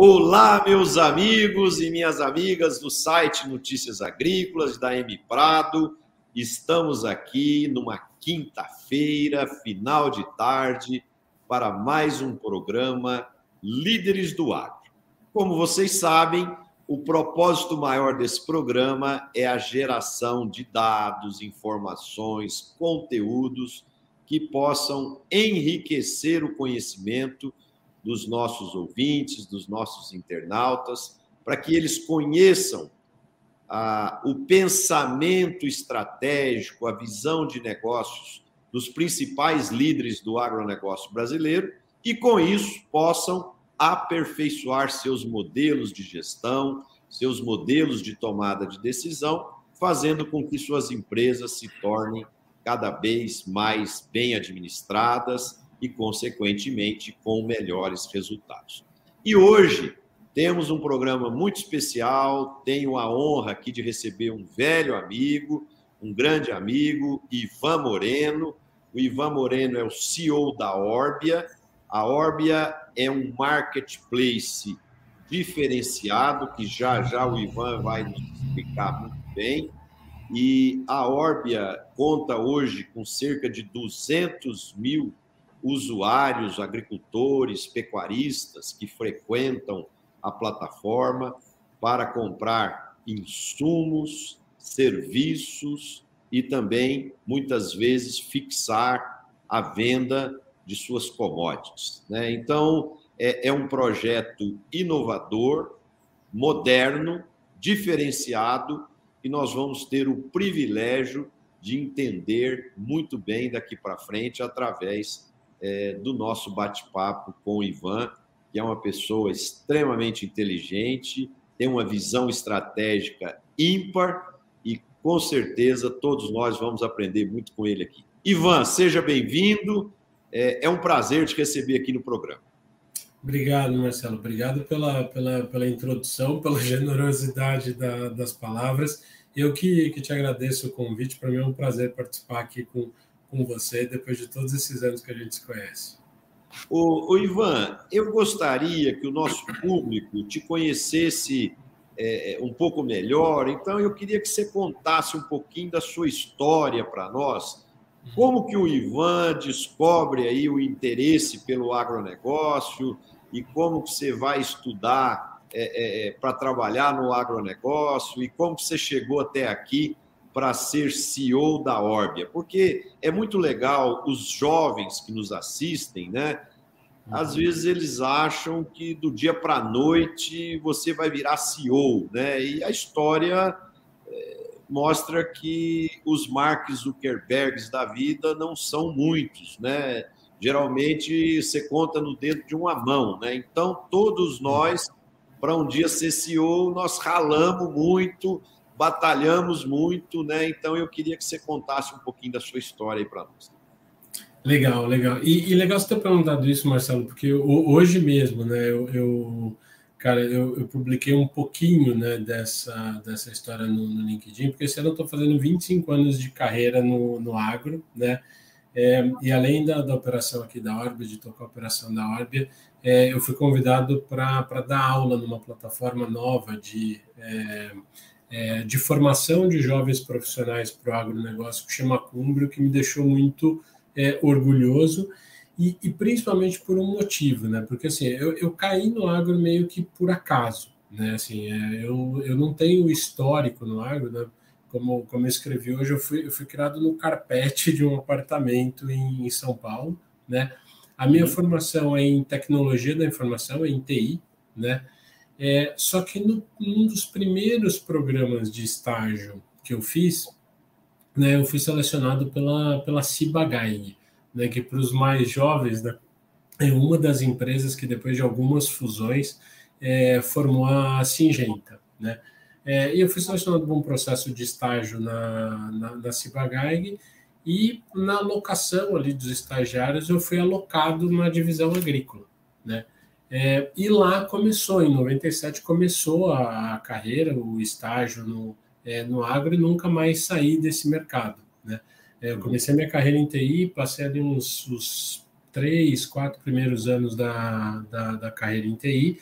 Olá, meus amigos e minhas amigas do site Notícias Agrícolas da M Prado. Estamos aqui numa quinta-feira, final de tarde, para mais um programa Líderes do Agro. Como vocês sabem, o propósito maior desse programa é a geração de dados, informações, conteúdos que possam enriquecer o conhecimento dos nossos ouvintes, dos nossos internautas, para que eles conheçam ah, o pensamento estratégico, a visão de negócios dos principais líderes do agronegócio brasileiro e, com isso, possam aperfeiçoar seus modelos de gestão, seus modelos de tomada de decisão, fazendo com que suas empresas se tornem cada vez mais bem administradas e, consequentemente, com melhores resultados. E hoje temos um programa muito especial. Tenho a honra aqui de receber um velho amigo, um grande amigo, Ivan Moreno. O Ivan Moreno é o CEO da Orbia. A Orbia é um marketplace diferenciado, que já já o Ivan vai nos explicar muito bem. E a Orbia conta hoje com cerca de 200 mil usuários, agricultores, pecuaristas que frequentam a plataforma para comprar insumos, serviços e também, muitas vezes, fixar a venda de suas commodities. Né? Então, é, é um projeto inovador, moderno, diferenciado, e nós vamos ter o privilégio de entender muito bem daqui para frente através é, do nosso bate-papo com o Ivan, que é uma pessoa extremamente inteligente, tem uma visão estratégica ímpar e com certeza todos nós vamos aprender muito com ele aqui. Ivan, seja bem-vindo. É, é um prazer te receber aqui no programa. Obrigado, Marcelo. Obrigado pela, pela, pela introdução, pela generosidade da, das palavras. Eu que, que te agradeço o convite. Para mim é um prazer participar aqui com com você depois de todos esses anos que a gente se conhece. O Ivan, eu gostaria que o nosso público te conhecesse é, um pouco melhor, então eu queria que você contasse um pouquinho da sua história para nós. Como que o Ivan descobre aí o interesse pelo agronegócio e como que você vai estudar é, é, para trabalhar no agronegócio e como que você chegou até aqui para ser CEO da Orbia? Porque é muito legal os jovens que nos assistem, né? Às uhum. vezes eles acham que do dia para a noite você vai virar CEO, né? E a história é, mostra que os Mark Zuckerbergs da vida não são muitos, né? Geralmente você conta no dedo de uma mão, né? Então todos nós, para um dia ser CEO, nós ralamos muito, batalhamos muito, né? Então eu queria que você contasse um pouquinho da sua história aí para nós. Legal, legal. E, e, legal você ter perguntado isso, Marcelo, porque hoje mesmo, né, eu, eu cara, eu, eu, publiquei um pouquinho, né, dessa, dessa história no, no LinkedIn, porque esse ano eu estou fazendo 25 anos de carreira no, no agro, né, é, e além da, da operação aqui da Orbia, de tocar a operação da Orbia, é, eu fui convidado para dar aula numa plataforma nova de é, é, de formação de jovens profissionais para o agronegócio, que chama Cumbrio, que me deixou muito é, orgulhoso, e, e, principalmente por um motivo, né? Porque assim, eu, eu caí no agro meio que por acaso, né? Assim, é, eu, eu não tenho histórico no agro, né? Como, como eu escrevi hoje, eu fui, eu fui criado no carpete de um apartamento em, em São Paulo, né? A minha uhum. formação é em tecnologia da informação, é em TI, né? É, só que no, num dos primeiros programas de estágio que eu fiz, né, eu fui selecionado pela, pela Cibagaig, né, que para os mais jovens né, é uma das empresas que depois de algumas fusões é, formou a Singenta. Né? É, e eu fui selecionado para um processo de estágio na, na, na Cibagaig e na alocação ali dos estagiários eu fui alocado na divisão agrícola. Né? É, e lá começou, em 97 começou a, a carreira, o estágio no, é, no agro e nunca mais saí desse mercado. Né? É, eu comecei minha carreira em TI, passei ali uns os três, quatro primeiros anos da, da, da carreira em TI,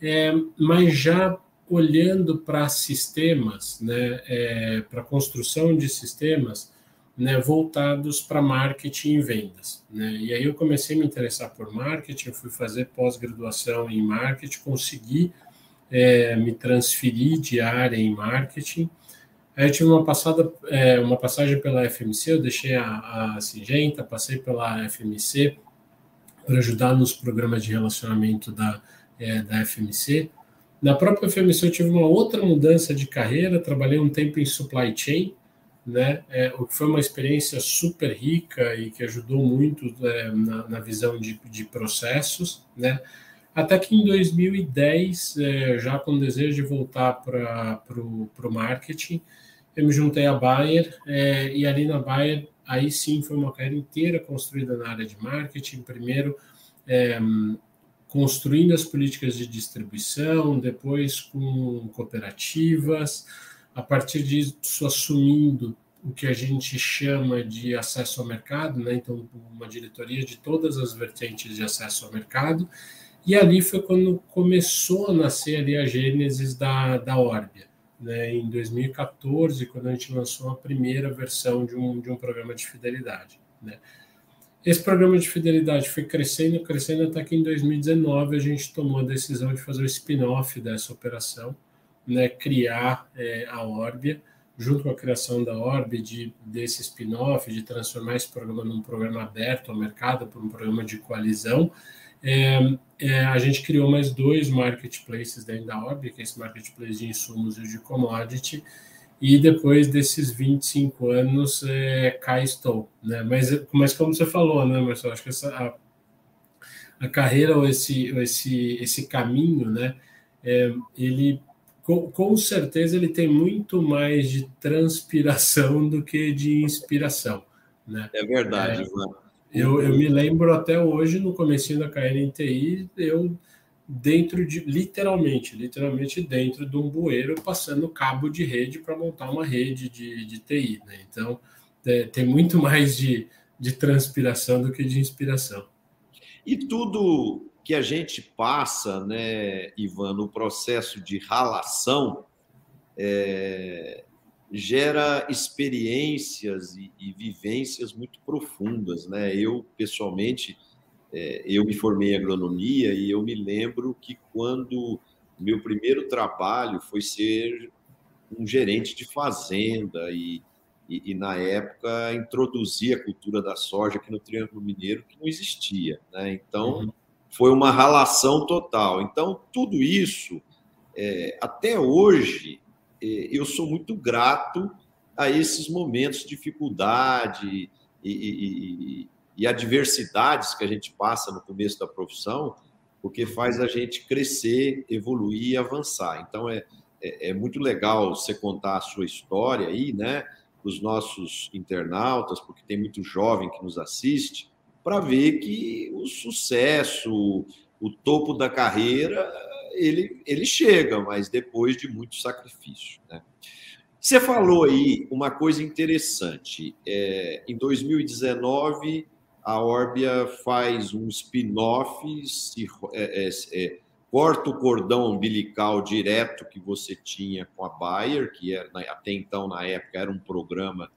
é, mas já olhando para sistemas, né, é, para construção de sistemas né, voltados para marketing e vendas. Né? E aí eu comecei a me interessar por marketing, fui fazer pós-graduação em marketing, consegui é, me transferir de área em marketing. Aí eu tive uma, passada, é, uma passagem pela FMC, eu deixei a, a Singenta, passei pela FMC para ajudar nos programas de relacionamento da, é, da FMC. Na própria FMC eu tive uma outra mudança de carreira, trabalhei um tempo em supply chain, né? É, o que foi uma experiência super rica e que ajudou muito é, na, na, visão de, de, processos, né? Até que em 2010, é, já com o desejo de voltar para o marketing, eu me juntei à Bayer é, e ali na Bayer, aí sim foi uma carreira inteira construída na área de marketing. Primeiro, é, construindo as políticas de distribuição, depois com cooperativas, a partir disso assumindo o que a gente chama de acesso ao mercado, né? então uma diretoria de todas as vertentes de acesso ao mercado, e ali foi quando começou a nascer ali a gênesis da, da Orbia, né? em 2014, quando a gente lançou a primeira versão de um, de um programa de fidelidade. Né? Esse programa de fidelidade foi crescendo, crescendo, até que em 2019 a gente tomou a decisão de fazer o spin-off dessa operação, né, criar é, a Orbia, junto com a criação da Orb, de, desse spin-off, de transformar esse programa num programa aberto ao mercado, por um programa de coalizão, é, é, a gente criou mais dois marketplaces dentro da Orb, que é esse marketplace de insumos e de commodity, e depois desses 25 anos, é, cá estou. Né? Mas, mas como você falou, né, Marcelo, acho que essa, a, a carreira ou esse, esse, esse caminho, né, é, ele com, com, certeza ele tem muito mais de transpiração do que de inspiração. Né? É verdade, é, eu, eu me lembro até hoje, no começo da carreira em TI, eu dentro de, literalmente, literalmente dentro de um bueiro, passando cabo de rede para montar uma rede de, de TI. Né? Então, é, tem muito mais de, de transpiração do que de inspiração. E tudo que a gente passa, né, Ivan, no processo de ralação, é, gera experiências e, e, vivências muito profundas, né? Eu pessoalmente, é, eu me formei em agronomia e eu me lembro que quando meu primeiro trabalho foi ser um gerente de fazenda e, e, e na época introduzir a cultura da soja aqui no Triângulo Mineiro que não existia, né? Então uhum foi uma ralação total. Então, tudo isso, é, até hoje, é, eu sou muito grato a esses momentos de dificuldade e, e, e, adversidades que a gente passa no começo da profissão, porque faz a gente crescer, evoluir e avançar. Então, é, é, é muito legal você contar a sua história aí, né, os nossos internautas, porque tem muito jovem que nos assiste, para ver que o sucesso, o topo da carreira, ele, ele chega, mas depois de muito sacrifício. Né? Você falou aí uma coisa interessante. É, em 2019, a Orbia faz um spin-off, é, é, é, corta o cordão umbilical direto que você tinha com a Bayer, que era, até então, na época, era um programa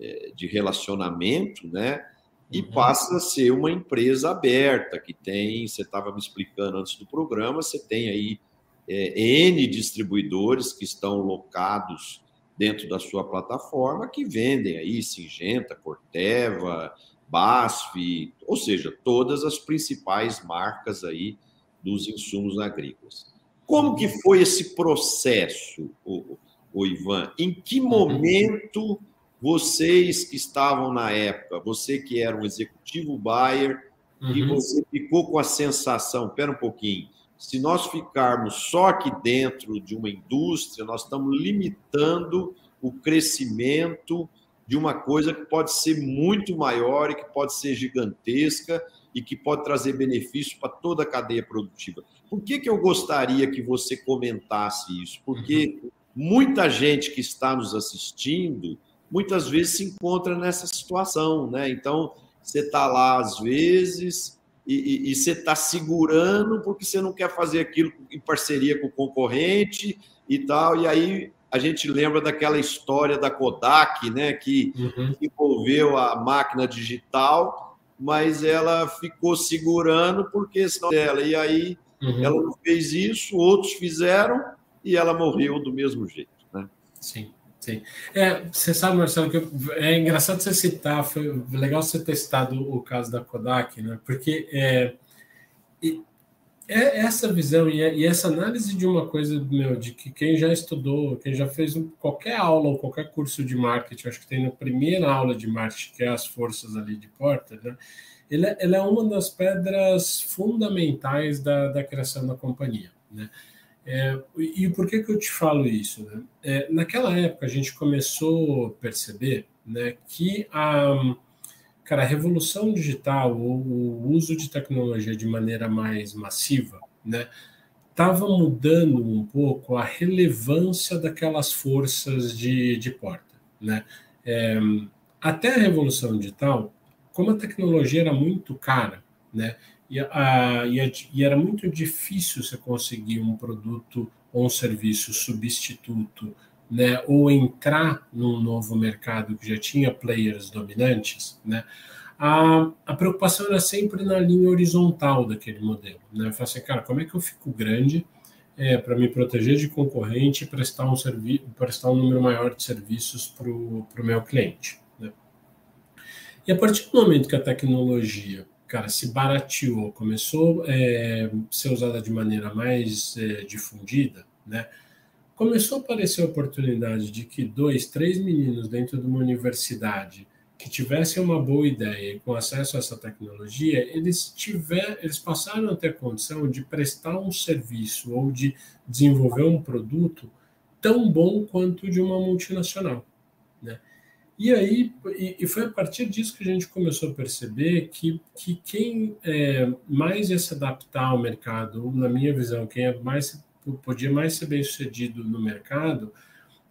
é, de relacionamento, né? E uhum. passa a ser uma empresa aberta, que tem, você estava me explicando antes do programa, você tem aí é, N distribuidores que estão locados dentro da sua plataforma que vendem aí Singenta, Corteva, BASF, ou seja, todas as principais marcas aí dos insumos agrícolas. Como que foi esse processo, o, o Ivan? Em que uhum. momento vocês que estavam na época, você que era um executivo buyer, uhum. e você ficou com a sensação, espera um pouquinho, se nós ficarmos só aqui dentro de uma indústria, nós estamos limitando o crescimento de uma coisa que pode ser muito maior e que pode ser gigantesca e que pode trazer benefício para toda a cadeia produtiva. Por que, que eu gostaria que você comentasse isso? Porque uhum. muita gente que está nos assistindo muitas vezes se encontra nessa situação, né? Então, você está lá, às vezes, e, e, e você está segurando porque você não quer fazer aquilo em parceria com o concorrente e tal. E aí a gente lembra daquela história da Kodak, né, que uhum. envolveu a máquina digital, mas ela ficou segurando por questão dela. E aí uhum. ela não fez isso, outros fizeram e ela morreu do mesmo jeito. Né? Sim. Sim. É, você sabe, Marcelo, que é engraçado você citar, foi legal você ter citado o caso da Kodak, né? Porque é, é essa visão e, e, essa análise de uma coisa, meu, de que quem já estudou, quem já fez qualquer aula ou qualquer curso de marketing, acho que tem na primeira aula de marketing, que é as forças ali de porta, né? Ele, é, é uma das pedras fundamentais da, da criação da companhia, né? É, e por que, que eu te falo isso? Né? É, naquela época, a gente começou a perceber né, que a, cara, a revolução digital, o, o uso de tecnologia de maneira mais massiva, né, estava mudando um pouco a relevância daquelas forças de, de porta. Né? É, até a revolução digital, como a tecnologia era muito cara, né, e, a, e, a, e, era muito difícil você conseguir um produto ou um serviço substituto, né, ou entrar num novo mercado que já tinha players dominantes, né, a, a preocupação era sempre na linha horizontal daquele modelo. Né? Eu falei assim, cara, como é que eu fico grande é, para me proteger de concorrente e prestar um, servi prestar um número maior de serviços para o meu cliente? Né? E a partir do momento que a tecnologia cara, se barateou, começou a é, ser usada de maneira mais é, difundida, né? Começou a aparecer a oportunidade de que dois, três meninos dentro de uma universidade que tivessem uma boa ideia e com acesso a essa tecnologia, eles tiver, eles passaram a ter condição de prestar um serviço ou de desenvolver um produto tão bom quanto de uma multinacional, né? E aí, e foi a partir disso que a gente começou a perceber que, que quem é, mais ia se adaptar ao mercado, na minha visão, quem é mais, podia mais ser bem sucedido no mercado,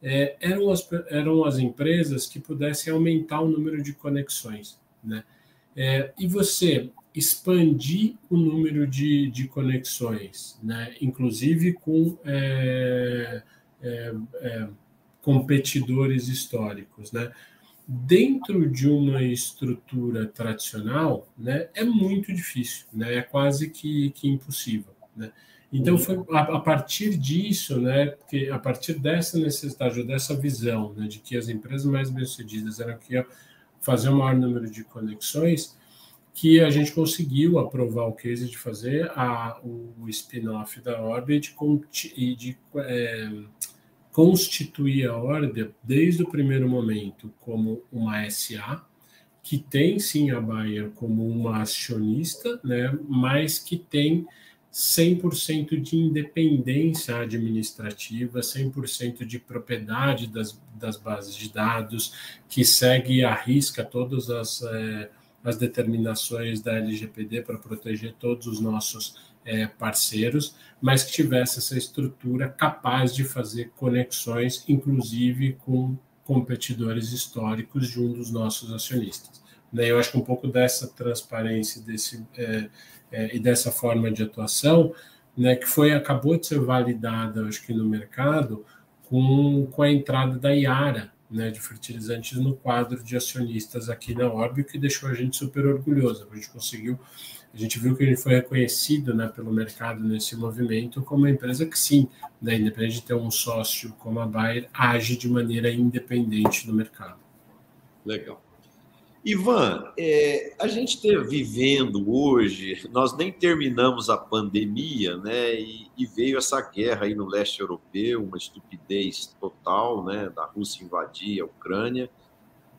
é, eram, as, eram as empresas que pudessem aumentar o número de conexões. Né? É, e você expandir o número de, de conexões, né? inclusive com é, é, é competidores históricos. Né? Dentro de uma estrutura tradicional, né, é muito difícil, né, é quase que, que impossível, né. Então foi a, a, partir disso, né, que a partir dessa necessidade ou dessa visão, né, de que as empresas mais bem-sucedidas eram que fazer o maior número de conexões, que a gente conseguiu aprovar o case de fazer a, o spin-off da Orbit e de, é, constituir a Order desde o primeiro momento como uma SA, que tem sim a Bayer como uma acionista, né, mas que tem 100% de independência administrativa, 100% de propriedade das, das bases de dados, que segue à risca todas as, é, as determinações da LGPD para proteger todos os nossos é, parceiros, mas que tivesse essa estrutura capaz de fazer conexões, inclusive com competidores históricos de um dos nossos acionistas. Né? Eu acho que um pouco dessa transparência desse, é, é, e dessa forma de atuação, né, que foi acabou de ser validada, acho que no mercado, com, com a entrada da Iara, né, de fertilizantes no quadro de acionistas aqui na Orbe, que deixou a gente super orgulhoso. A gente conseguiu a gente viu que ele foi reconhecido né, pelo mercado nesse movimento como uma empresa que sim, né, independente de ter um sócio como a Bayer, age de maneira independente no mercado. Legal. Ivan, é, a gente está vivendo hoje, nós nem terminamos a pandemia, né? E, e, veio essa guerra aí no leste europeu, uma estupidez total, né? Da Rússia invadir a Ucrânia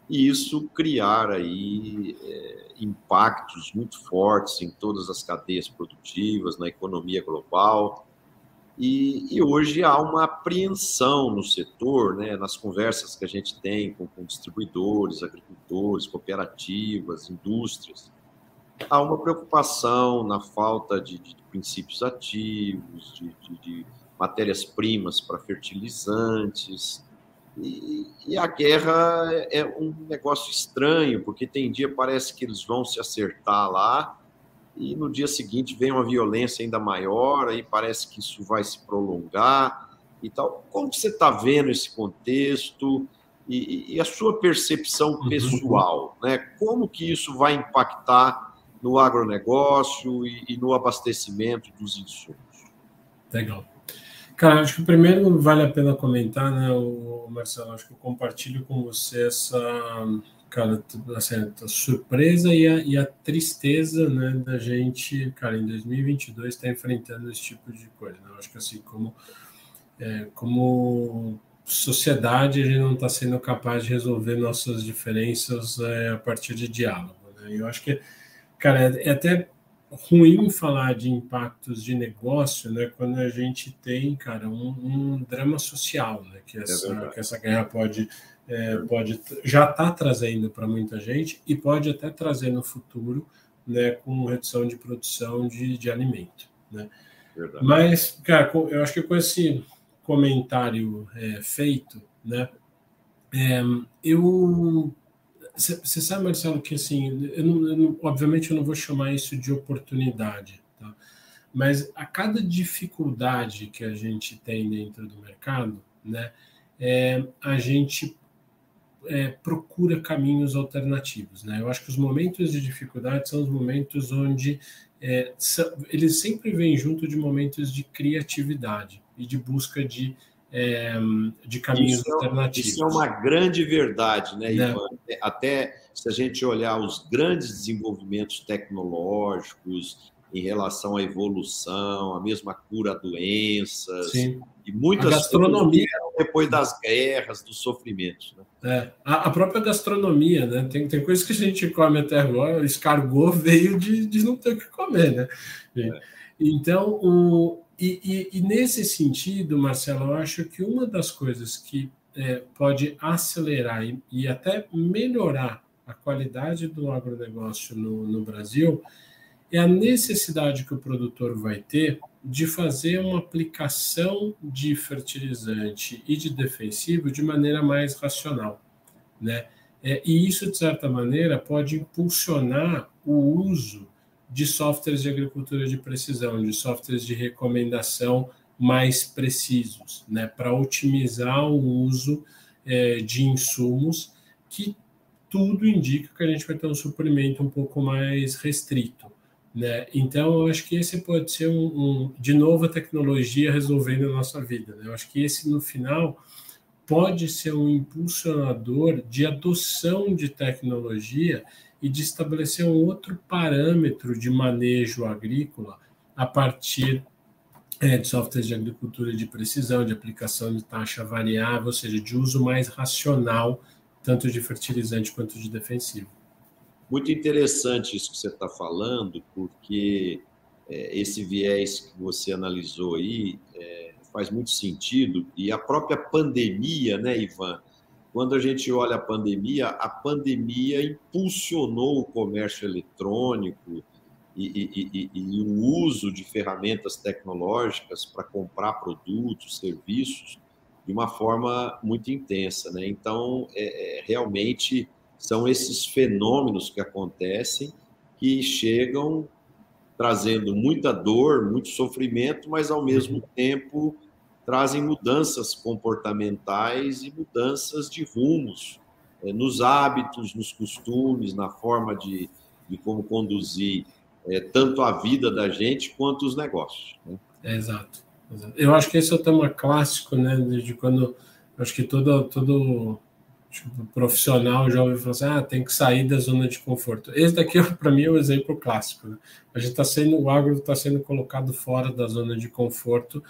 e isso criar aí é, impactos muito fortes em todas as cadeias produtivas, na economia global. E, e, hoje há uma apreensão no setor, né, nas conversas que a gente tem com, com distribuidores, agricultores, cooperativas, indústrias. Há uma preocupação na falta de, de princípios ativos, de, de, de matérias-primas para fertilizantes, e, e, a guerra é um negócio estranho, porque tem dia parece que eles vão se acertar lá, e no dia seguinte vem uma violência ainda maior, aí parece que isso vai se prolongar e tal. Como você está vendo esse contexto e, e, a sua percepção uhum. pessoal, né? Como que isso vai impactar no agronegócio e, e no abastecimento dos insumos? Legal. Cara, acho que primeiro vale a pena comentar, né, o Marcelo, acho que eu compartilho com você essa, cara, assim, a surpresa e a, e a tristeza, né, da gente, cara, em 2022 estar tá enfrentando esse tipo de coisa, né? acho que assim, como, é, como sociedade, a gente não está sendo capaz de resolver nossas diferenças é, a partir de diálogo, né? Eu acho que, cara, é, é até ruim falar de impactos de negócio, né, quando a gente tem, cara, um, um drama social, né, que é essa, é que essa guerra pode, é, pode já está trazendo para muita gente e pode até trazer no futuro, né, com redução de produção de, de alimento, né. Verdade. Mas, cara, eu acho que com esse comentário é, feito, né, é, eu você sabe, Marcelo, que assim, eu não, eu não, obviamente eu não vou chamar isso de oportunidade, tá? mas a cada dificuldade que a gente tem dentro do mercado, né, é, a gente é, procura caminhos alternativos. Né? Eu acho que os momentos de dificuldade são os momentos onde é, são, eles sempre vêm junto de momentos de criatividade e de busca de é, de caminhos isso alternativos. Isso é uma grande verdade, né, né, Ivan? Até se a gente olhar os grandes desenvolvimentos tecnológicos em relação à evolução, a mesma cura a doenças Sim. e muitas a gastronomia depois das guerras, dos sofrimentos. Né? É, a, a, própria gastronomia, né? Tem, tem coisas que a gente come até agora. Escargot veio de, de não ter o que comer, né? É. Então, o, e, e, e, nesse sentido, Marcelo, eu acho que uma das coisas que é, pode acelerar e, e, até melhorar a qualidade do agronegócio no, no Brasil é a necessidade que o produtor vai ter de fazer uma aplicação de fertilizante e de defensivo de maneira mais racional, né? É, e isso, de certa maneira, pode impulsionar o uso de softwares de agricultura de precisão, de softwares de recomendação mais precisos, né, para otimizar o uso é, de insumos que tudo indica que a gente vai ter um suprimento um pouco mais restrito. Né? Então, eu acho que esse pode ser um, um, de novo a tecnologia resolvendo a nossa vida. Né? Eu acho que esse, no final, pode ser um impulsionador de adoção de tecnologia e de estabelecer um outro parâmetro de manejo agrícola a partir é, de softwares de agricultura de precisão, de aplicação de taxa variável, ou seja, de uso mais racional, tanto de fertilizante quanto de defensivo. Muito interessante isso que você está falando, porque é, esse viés que você analisou aí é, faz muito sentido, e a própria pandemia, né, Ivan? Quando a gente olha a pandemia, a pandemia impulsionou o comércio eletrônico e, e, e, e o uso de ferramentas tecnológicas para comprar produtos, serviços, de uma forma muito intensa. Né? Então, é, é, realmente são esses fenômenos que acontecem que chegam trazendo muita dor, muito sofrimento, mas ao mesmo tempo trazem mudanças comportamentais e mudanças de rumos é, nos hábitos, nos costumes, na forma de, de como conduzir é, tanto a vida da gente quanto os negócios. Né? É, exato, Eu acho que esse é o tema clássico, né? De quando acho que todo, todo tipo, profissional já ouviu falar assim: ah, tem que sair da zona de conforto. Esse daqui, para mim, é um exemplo clássico. Né? A gente está sendo, o agro está sendo colocado fora da zona de conforto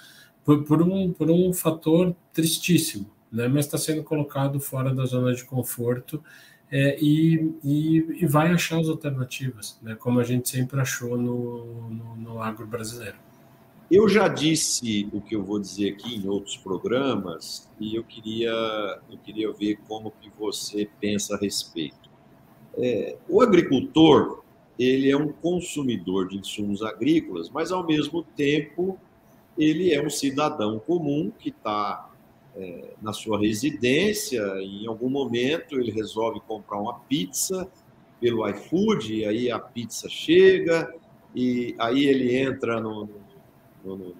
por, por, um, por um fator tristíssimo, né? mas está sendo colocado fora da zona de conforto é, e, e, e, vai achar as alternativas, né? como a gente sempre achou no, no, no agro brasileiro. Eu já disse o que eu vou dizer aqui em outros programas e eu queria, eu queria ver como que você pensa a respeito. É, o agricultor ele é um consumidor de insumos agrícolas, mas ao mesmo tempo ele é um cidadão comum que está é, na sua residência, em algum momento ele resolve comprar uma pizza pelo iFood, e aí a pizza chega, e aí ele entra no, no, no,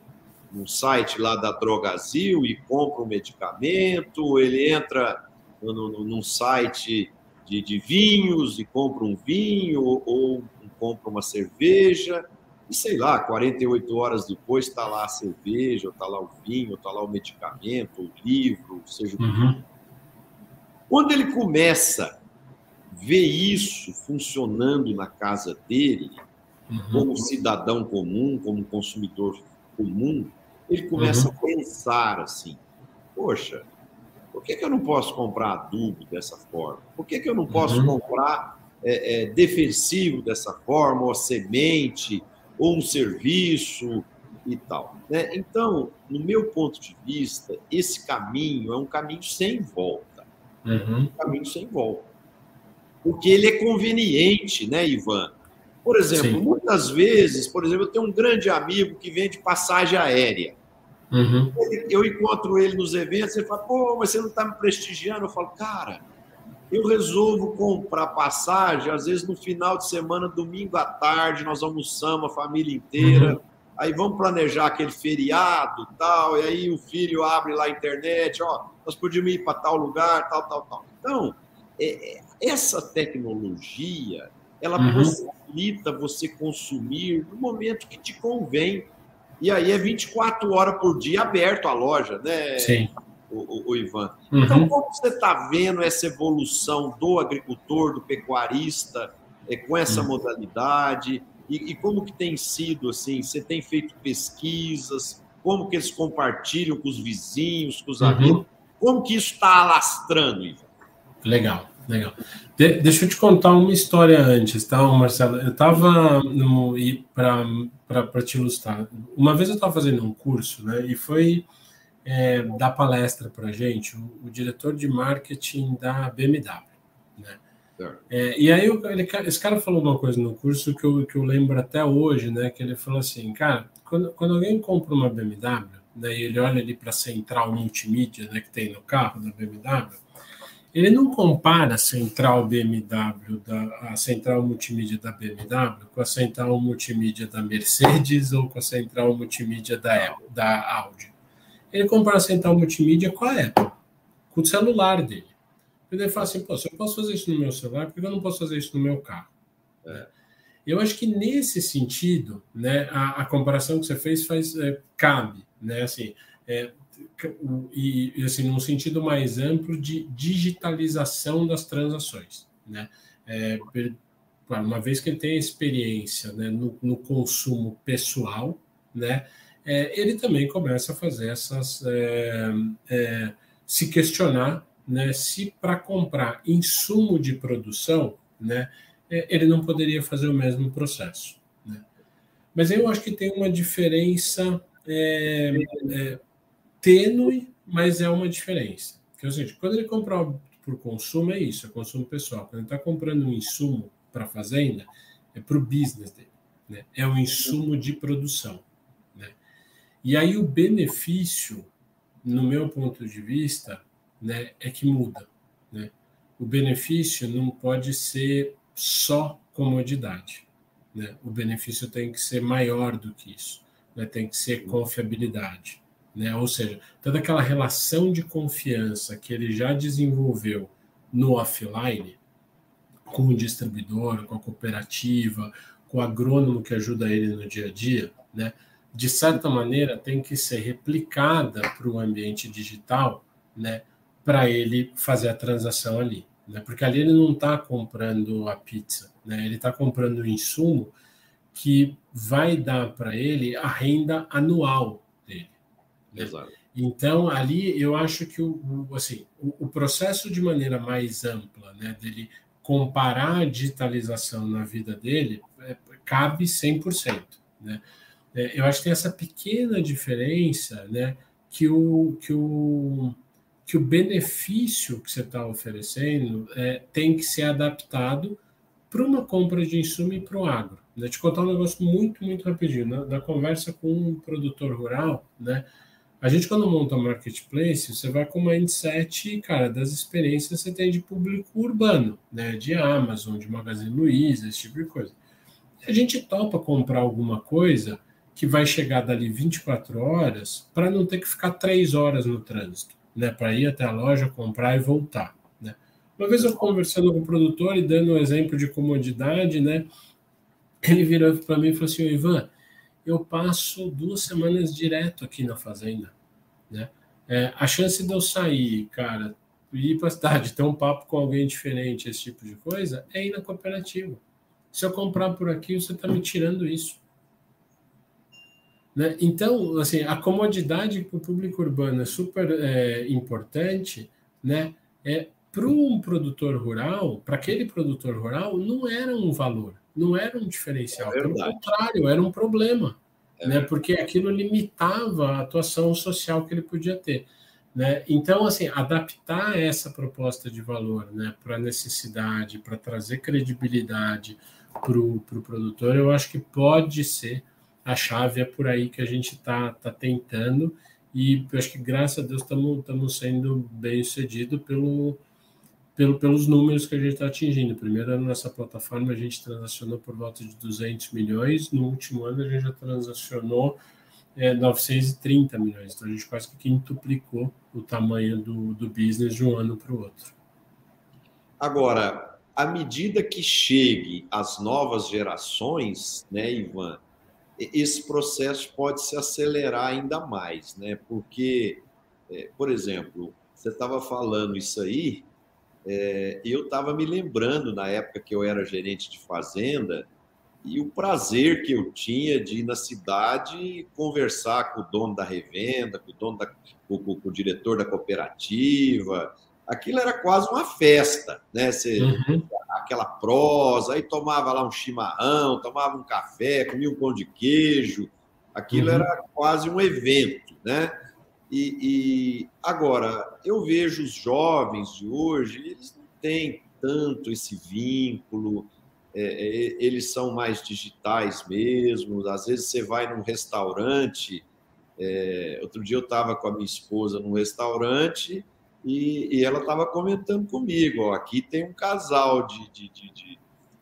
no site lá da Drogazil e compra um medicamento, ele entra no, num site de, de, vinhos e compra um vinho ou, ou compra uma cerveja e sei lá, 48 horas depois está lá a cerveja, está lá o vinho, está lá o medicamento, o livro, seja o que uhum. Quando ele começa a ver isso funcionando na casa dele, uhum. como cidadão comum, como consumidor comum, ele começa uhum. a pensar assim: poxa, por que, que eu não posso comprar adubo dessa forma? Por que, que eu não posso uhum. comprar é, é, defensivo dessa forma, ou semente, ou um serviço e tal? Né? Então, no meu ponto de vista, esse caminho é um caminho sem volta. Uhum. Um caminho sem volta. Porque ele é conveniente, né, Ivan? Por exemplo, Sim. muitas vezes, por exemplo, eu tenho um grande amigo que vende passagem aérea. Uhum. Eu encontro ele nos eventos, ele fala, pô, mas você não está me prestigiando? Eu falo, cara, eu resolvo comprar passagem, às vezes no final de semana, domingo à tarde, nós almoçamos a família inteira, uhum. aí vamos planejar aquele feriado tal, e aí o filho abre lá a internet, ó, nós podíamos ir para tal lugar, tal, tal, tal. Então, é, é essa tecnologia, ela uhum. possibilita você consumir no momento que te convém. E aí é 24 horas por dia aberto a loja, né? Sim. O, o, o Ivan. Uhum. Então, como você está vendo essa evolução do agricultor, do pecuarista, é, com essa uhum. modalidade? E, e, como que tem sido, assim, você tem feito pesquisas, como que eles compartilham com os vizinhos, com os uhum. amigos? Como que isso está alastrando, Ivan? Legal. Legal. De, deixa eu te contar uma história antes, tá, Marcelo? Eu estava para te ilustrar. Uma vez eu estava fazendo um curso, né? E foi é, dar palestra para a gente o, o, diretor de marketing da BMW, né? É, e aí ele, esse cara falou uma coisa no curso que eu, que eu lembro até hoje, né? Que ele falou assim, cara, quando, quando alguém compra uma BMW, né, e ele olha ali para a central multimídia né, que tem no carro da BMW, ele não compara a central BMW, da, a central multimídia da BMW com a central multimídia da Mercedes ou com a central multimídia da, da Audi. Ele compara a central multimídia com a Apple, com o celular dele. Ele fala assim, Pô, se eu posso fazer isso no meu celular, por que eu não posso fazer isso no meu carro? É. Eu acho que nesse sentido, né, a, a comparação que você fez faz, é, cabe, né, assim, é, e, assim, num sentido mais amplo de digitalização das transações, né? É, uma vez que ele tem experiência né, no, no, consumo pessoal, né, é, ele também começa a fazer essas. É, é se questionar né, se para comprar insumo de produção, né, é, ele não poderia fazer o mesmo processo. Né? Mas eu acho que tem uma diferença é, é, tênue, mas é uma diferença. Que é seguinte, quando ele compra por consumo, é isso, é consumo pessoal. Quando ele está comprando um insumo para a fazenda, é para o business dele. Né? É o insumo de produção. E aí o benefício, no meu ponto de vista, né, é que muda. Né? O benefício não pode ser só comodidade. Né? O benefício tem que ser maior do que isso. Né? Tem que ser confiabilidade. Né? Ou seja, toda aquela relação de confiança que ele já desenvolveu no offline, com o distribuidor, com a cooperativa, com o agrônomo que ajuda ele no dia a dia, né? De certa maneira tem que ser replicada para o ambiente digital, né? para ele fazer a transação ali. Né? Porque ali ele não está comprando a pizza, né? ele está comprando o insumo que vai dar para ele a renda anual né? Exato. Então, ali eu acho que o, o assim, o, o, processo de maneira mais ampla, né, dele comparar a digitalização na vida dele, é, cabe 100%. Né? É, eu acho que tem essa pequena diferença né, que, o, que, o, que o benefício que você está oferecendo é, tem que ser adaptado para uma compra de insumo e para o agro. Vou te contar um negócio muito, muito rapidinho. Na, na conversa com um produtor rural, né? A gente, quando monta um marketplace, você vai com uma mindset, cara, das experiências que você tem de público urbano, né? De Amazon, de Magazine Luiza, esse tipo de coisa. a gente topa comprar alguma coisa que vai chegar dali 24 horas para não ter que ficar três horas no trânsito, né? Para ir até a loja, comprar e voltar. Né? Uma vez eu conversando com o produtor e dando um exemplo de comodidade, né? Ele virou para mim e falou assim: Ivan, eu passo duas semanas direto aqui na fazenda, né? É, a chance de eu sair, cara, ir para a cidade, ter um papo com alguém diferente, esse tipo de coisa, é ir na cooperativa. Se eu comprar por aqui, você está me tirando isso. Né? Então, assim, a comodidade para o público urbano é super é, importante, né? É, para um produtor rural, para aquele produtor rural, não era um valor, não era um diferencial. É Pelo contrário, era um problema, é né? Porque aquilo limitava a atuação social que ele podia ter. Né? Então, assim, adaptar essa proposta de valor né, para a necessidade, para trazer credibilidade para o pro produtor, eu acho que pode ser a chave é por aí que a gente está tá tentando e acho que graças a Deus estamos sendo bem sucedido pelo, pelo, pelos números que a gente está atingindo. Primeiro ano nessa plataforma a gente transacionou por volta de 200 milhões, no último ano a gente já transacionou é, 930 milhões, então a gente quase que quintuplicou o tamanho do, do business de um ano para o outro. Agora, à medida que chegue as novas gerações, né, Ivan, esse processo pode se acelerar ainda mais, né? Porque, é, por exemplo, você estava falando isso aí, é, eu estava me lembrando na época que eu era gerente de fazenda e o prazer que eu tinha de ir na cidade conversar com o dono da revenda, com o dono da, com, com, com o diretor da cooperativa. Aquilo era quase uma festa, né? Você, uhum aquela prosa, aí tomava lá um chimarrão, tomava um café, comia um pão de queijo. Aquilo uhum. era quase um evento, né? E, e, agora, eu vejo os jovens de hoje, eles não têm tanto esse vínculo, é, é, eles são mais digitais mesmo. Às vezes você vai num restaurante. É, outro dia eu estava com a minha esposa num restaurante e, e ela estava comentando comigo: ó, aqui tem um casal de, de, de,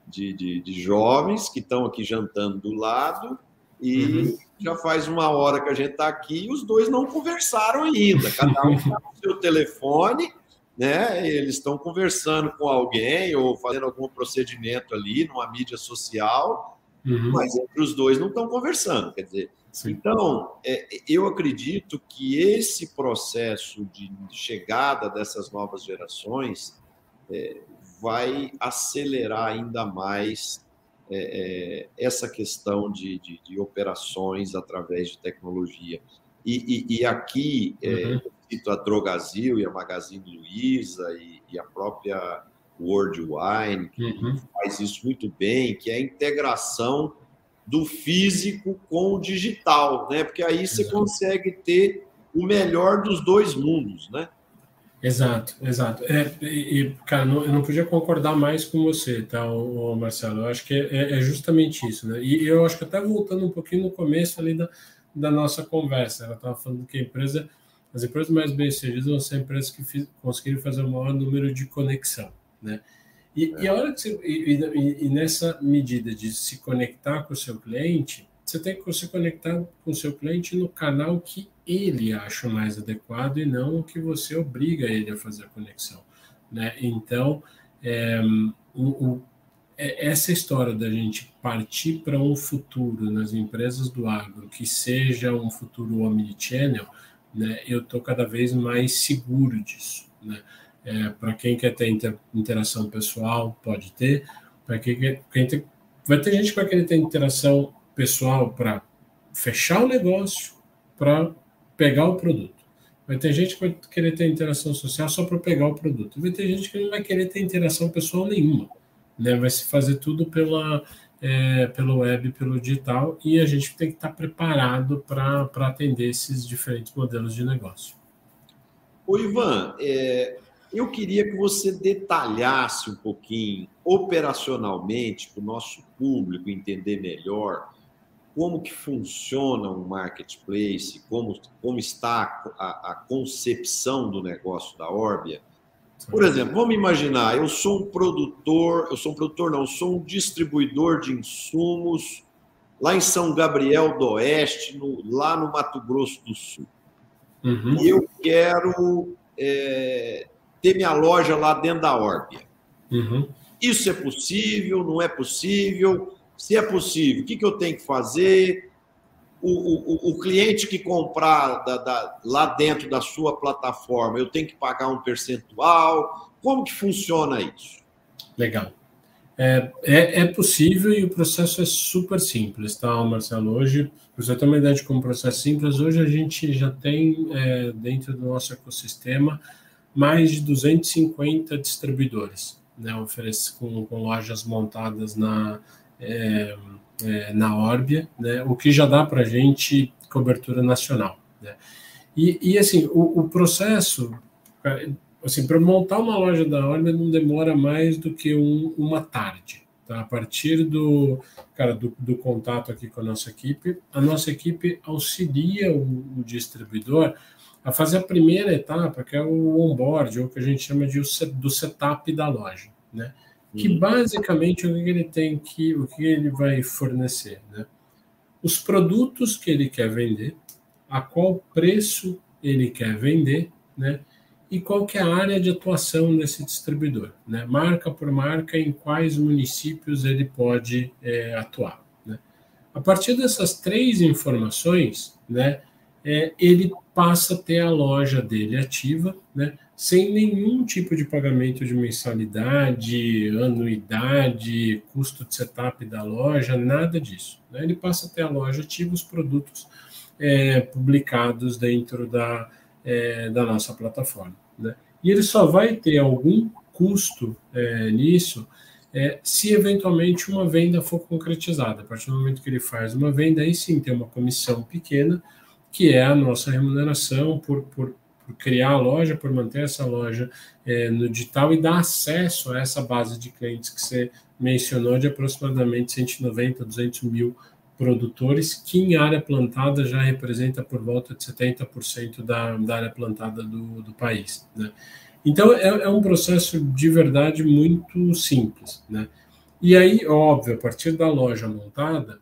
de, de, de jovens que estão aqui jantando do lado e uhum. já faz uma hora que a gente está aqui e os dois não conversaram ainda. Cada um está no seu telefone, né? Eles estão conversando com alguém ou fazendo algum procedimento ali numa mídia social, uhum. mas entre os dois não estão conversando. Quer dizer, Sim. Então, é, eu acredito que esse processo de chegada dessas novas gerações é, vai acelerar ainda mais é, é essa questão de, de, de, operações através de tecnologia. E, e, e aqui, é, uhum. cito a Drogazil e a Magazine Luiza e, e a própria World Wine, que uhum. faz isso muito bem, que é a integração do físico com o digital, né? Porque aí você exato. consegue ter o melhor dos dois mundos, né? Exato, exato. É, e, cara, não, eu não podia concordar mais com você, tá, o, Marcelo? Eu acho que é, é, justamente isso, né? E eu acho que até voltando um pouquinho no começo ali da, da nossa conversa, ela estava falando que a empresa, as empresas mais bem-sucedidas vão ser empresas que fiz, conseguiram fazer o maior número de conexão, né? E, é. e a hora que você, e, e, nessa medida de se conectar com o seu cliente, você tem que se conectar com o seu cliente no canal que ele acha mais adequado e não o que você obriga ele a fazer a conexão. Né? Então, é, o, o, é, essa história da gente partir para um futuro nas empresas do agro que seja um futuro omnichannel, né, eu estou cada vez mais seguro disso. Né? É, para quem quer ter inter, interação pessoal, pode ter. Para quem tem, vai ter gente que vai querer ter interação pessoal para fechar o negócio, para pegar o produto. Vai ter gente que vai querer ter interação social só para pegar o produto. Vai ter gente que não vai querer ter interação pessoal nenhuma. Né? Vai se fazer tudo pela, é, pelo web, pelo digital, e a gente tem que estar preparado para atender esses diferentes modelos de negócio. O Ivan, é, eu queria que você detalhasse um pouquinho, operacionalmente, para o nosso público entender melhor como que funciona um marketplace, como, como está a, a concepção do negócio da Orbia, Por exemplo, vamos imaginar, eu sou um produtor, eu sou um produtor, não, eu sou um distribuidor de insumos lá em São Gabriel do Oeste, no, lá no Mato Grosso do Sul. Uhum. E eu quero é, ter minha loja lá dentro da Orbia. Uhum. Isso é possível? Não é possível? Se é possível, o que, que eu tenho que fazer? O, o, o cliente que comprar da, da, lá dentro da sua plataforma, eu tenho que pagar um percentual? Como que funciona isso? Legal. É, é, é, possível e o processo é super simples, tá, Marcelo? Hoje, para você ter uma ideia de como o processo é simples, hoje a gente já tem é, dentro do nosso ecossistema mais de 250 distribuidores, né, oferece com, com lojas montadas na, é, é, na Orbia, né, o que já dá para a gente cobertura nacional. Né? E, e assim, o, o processo, assim, para montar uma loja da Orbia não demora mais do que um, uma tarde. Tá? A partir do, cara, do, do, contato aqui com a nossa equipe, a nossa equipe auxilia o, o distribuidor a fazer a primeira etapa, que é o onboard, ou que a gente chama de do setup da loja, né? Que uhum. basicamente o que ele tem que, o que ele vai fornecer, né? Os produtos que ele quer vender, a qual preço ele quer vender, né? E qual que é a área de atuação desse distribuidor, né? Marca por marca, em quais municípios ele pode é, atuar, né? A partir dessas três informações, né? É, ele passa a ter a loja dele ativa, né, sem nenhum tipo de pagamento de mensalidade, anuidade, custo de setup da loja, nada disso. Né? Ele passa a ter a loja ativa, os produtos é, publicados dentro da, é, da nossa plataforma. Né? E ele só vai ter algum custo é, nisso é, se eventualmente uma venda for concretizada. A partir do momento que ele faz uma venda, aí sim tem uma comissão pequena, que é a nossa remuneração por, por, por criar a loja, por manter essa loja é, no digital e dar acesso a essa base de clientes que você mencionou, de aproximadamente 190, 200 mil produtores, que em área plantada já representa por volta de 70% da, da área plantada do, do país. Né? Então, é, é, um processo de verdade muito simples. Né? E aí, óbvio, a partir da loja montada,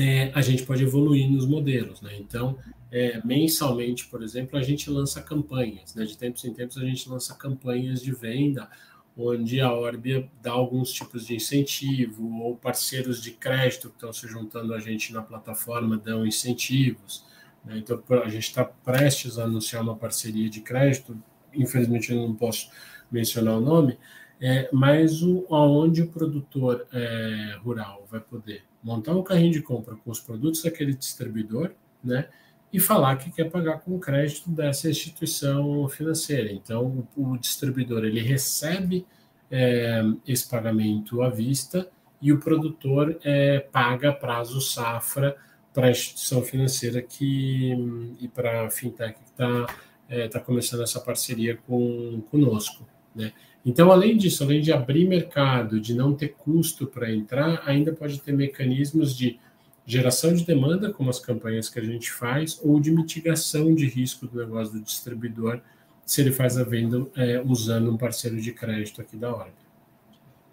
é, a gente pode evoluir nos modelos. Né? Então, é, mensalmente, por exemplo, a gente lança campanhas. Né? De tempos em tempos, a gente lança campanhas de venda, onde a Orbia dá alguns tipos de incentivo, ou parceiros de crédito que estão se juntando a gente na plataforma dão incentivos. Né? Então, a gente está prestes a anunciar uma parceria de crédito, infelizmente eu não posso mencionar o nome, é, mas o, o produtor é, rural vai poder montar um carrinho de compra com os produtos daquele distribuidor, né? E falar que quer pagar com crédito dessa instituição financeira. Então, o, o distribuidor ele recebe é, esse pagamento à vista e o produtor é, paga prazo safra para a instituição financeira que e para a fintech que está é, tá começando essa parceria com conosco, né? Então, além disso, além de abrir mercado, de não ter custo para entrar, ainda pode ter mecanismos de geração de demanda, como as campanhas que a gente faz, ou de mitigação de risco do negócio do distribuidor, se ele faz a venda é, usando um parceiro de crédito aqui da Orbe.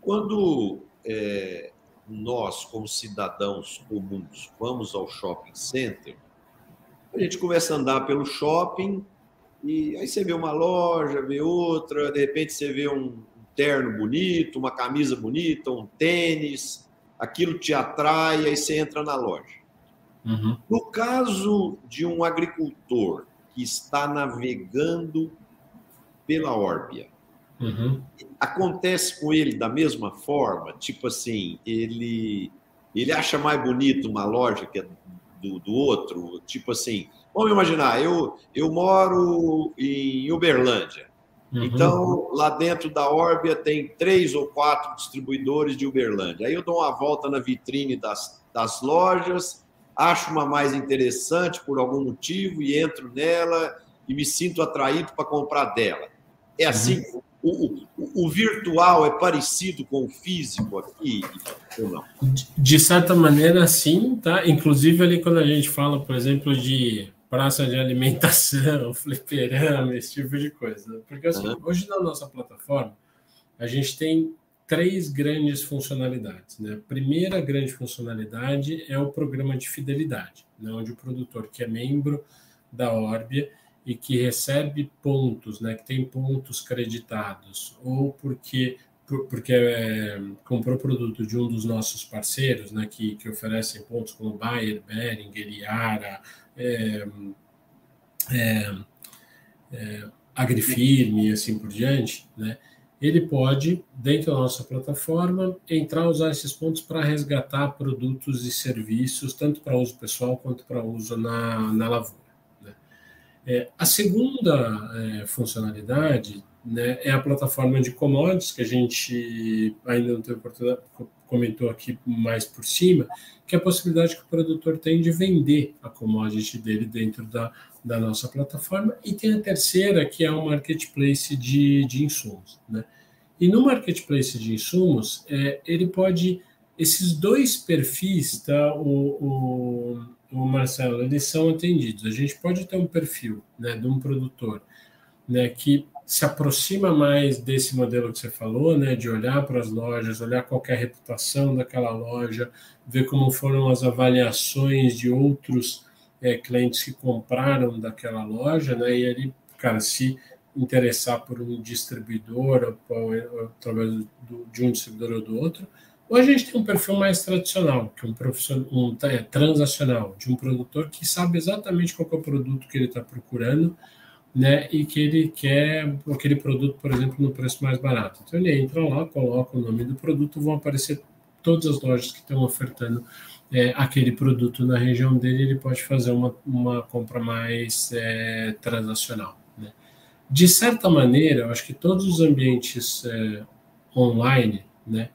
Quando é, nós, como cidadãos comuns, vamos ao shopping center, a gente começa a andar pelo shopping, e aí você vê uma loja, vê outra, de repente você vê um terno bonito, uma camisa bonita, um tênis, aquilo te atrai, aí você entra na loja. Uhum. No caso de um agricultor que está navegando pela Órbia, uhum. acontece com ele da mesma forma? Tipo assim, ele, ele acha mais bonito uma loja que é do, do outro? Tipo assim, Vamos imaginar, eu, eu moro em Uberlândia. Uhum. Então, lá dentro da Orbia tem três ou quatro distribuidores de Uberlândia. Aí eu dou uma volta na vitrine das, das lojas, acho uma mais interessante por algum motivo e entro nela e me sinto atraído para comprar dela. É uhum. assim, uhum. o, o, o, virtual é parecido com o físico aqui ou não? De certa maneira, sim, tá? Inclusive ali quando a gente fala, por exemplo, de praça de alimentação, fliperama, esse tipo de coisa. Porque assim, uhum. hoje na nossa plataforma, a gente tem três grandes funcionalidades. Né? A primeira grande funcionalidade é o programa de fidelidade, né? onde o produtor que é membro da Orbia e que recebe pontos, né? que tem pontos creditados, ou porque porque é, comprou produto de um dos nossos parceiros, né, que, que oferecem pontos como Bayer, Beringer, Iara, é, é, é, Agrifirme e assim por diante, né, ele pode, dentro da nossa plataforma, entrar usar esses pontos para resgatar produtos e serviços, tanto para uso pessoal quanto para uso na, na lavoura. Né. É, a segunda é, funcionalidade né, é a plataforma de commodities, que a gente ainda não teve oportunidade, comentou aqui mais por cima, que é a possibilidade que o produtor tem de vender a commodity dele dentro da, da nossa plataforma. E tem a terceira, que é o marketplace de, de insumos. Né? E no marketplace de insumos, é, ele pode. Esses dois perfis, tá, o, o, o Marcelo, eles são atendidos. A gente pode ter um perfil né, de um produtor né, que se aproxima mais desse modelo que você falou, né, de olhar para as lojas, olhar qual é reputação daquela loja, ver como foram as avaliações de outros é, clientes que compraram daquela loja, né, e ele, cara, se interessar por um distribuidor ou, ou através do, de um distribuidor ou do outro, ou a gente tem um perfil mais tradicional, que é um, profissional, um é, transacional, de um produtor que sabe exatamente qual é o produto que ele está procurando né, e que ele quer aquele produto, por exemplo, no preço mais barato. Então ele entra lá, coloca o nome do produto, vão aparecer todas as lojas que estão ofertando é, aquele produto na região dele, ele pode fazer uma, uma compra mais é, transacional. Né? De certa maneira, eu acho que todos os ambientes é, online, né,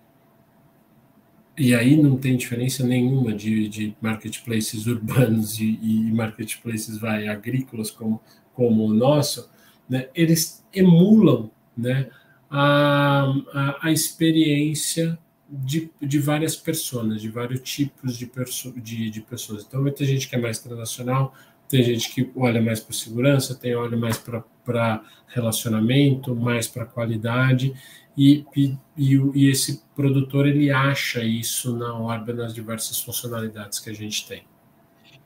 e aí não tem diferença nenhuma de, de marketplaces urbanos e, e marketplaces vai, agrícolas, como como o nosso, né, eles emulam né, a, a, a experiência de, de várias pessoas, de vários tipos de, perso de, de pessoas. Então, ter gente que é mais transacional, tem gente que olha mais para segurança, tem olha mais para relacionamento, mais para qualidade, e, e, e, esse produtor ele acha isso na ordem nas diversas funcionalidades que a gente tem.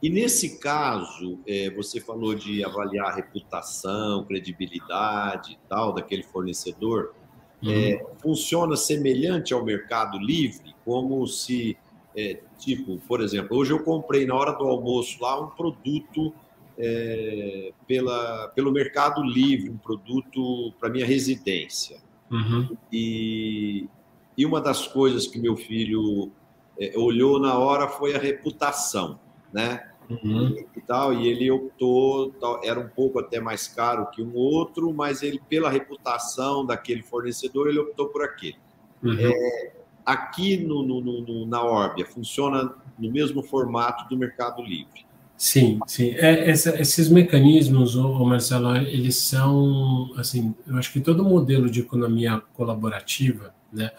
E nesse caso, é, você falou de avaliar a reputação, credibilidade e tal daquele fornecedor. Uhum. É, funciona semelhante ao Mercado Livre, como se, é, tipo, por exemplo, hoje eu comprei na hora do almoço lá um produto é, pela, pelo Mercado Livre, um produto para minha residência. Uhum. E, e uma das coisas que meu filho é, olhou na hora foi a reputação né? Uhum. E tal, e ele optou, era um pouco até mais caro que um outro, mas ele, pela reputação daquele fornecedor, ele optou por aquele. Uhum. É, aqui no, no, no, na Orbia, funciona no mesmo formato do Mercado Livre. Sim, sim. É, essa, esses mecanismos, ô, Marcelo, eles são, assim, eu acho que todo modelo de economia colaborativa, né,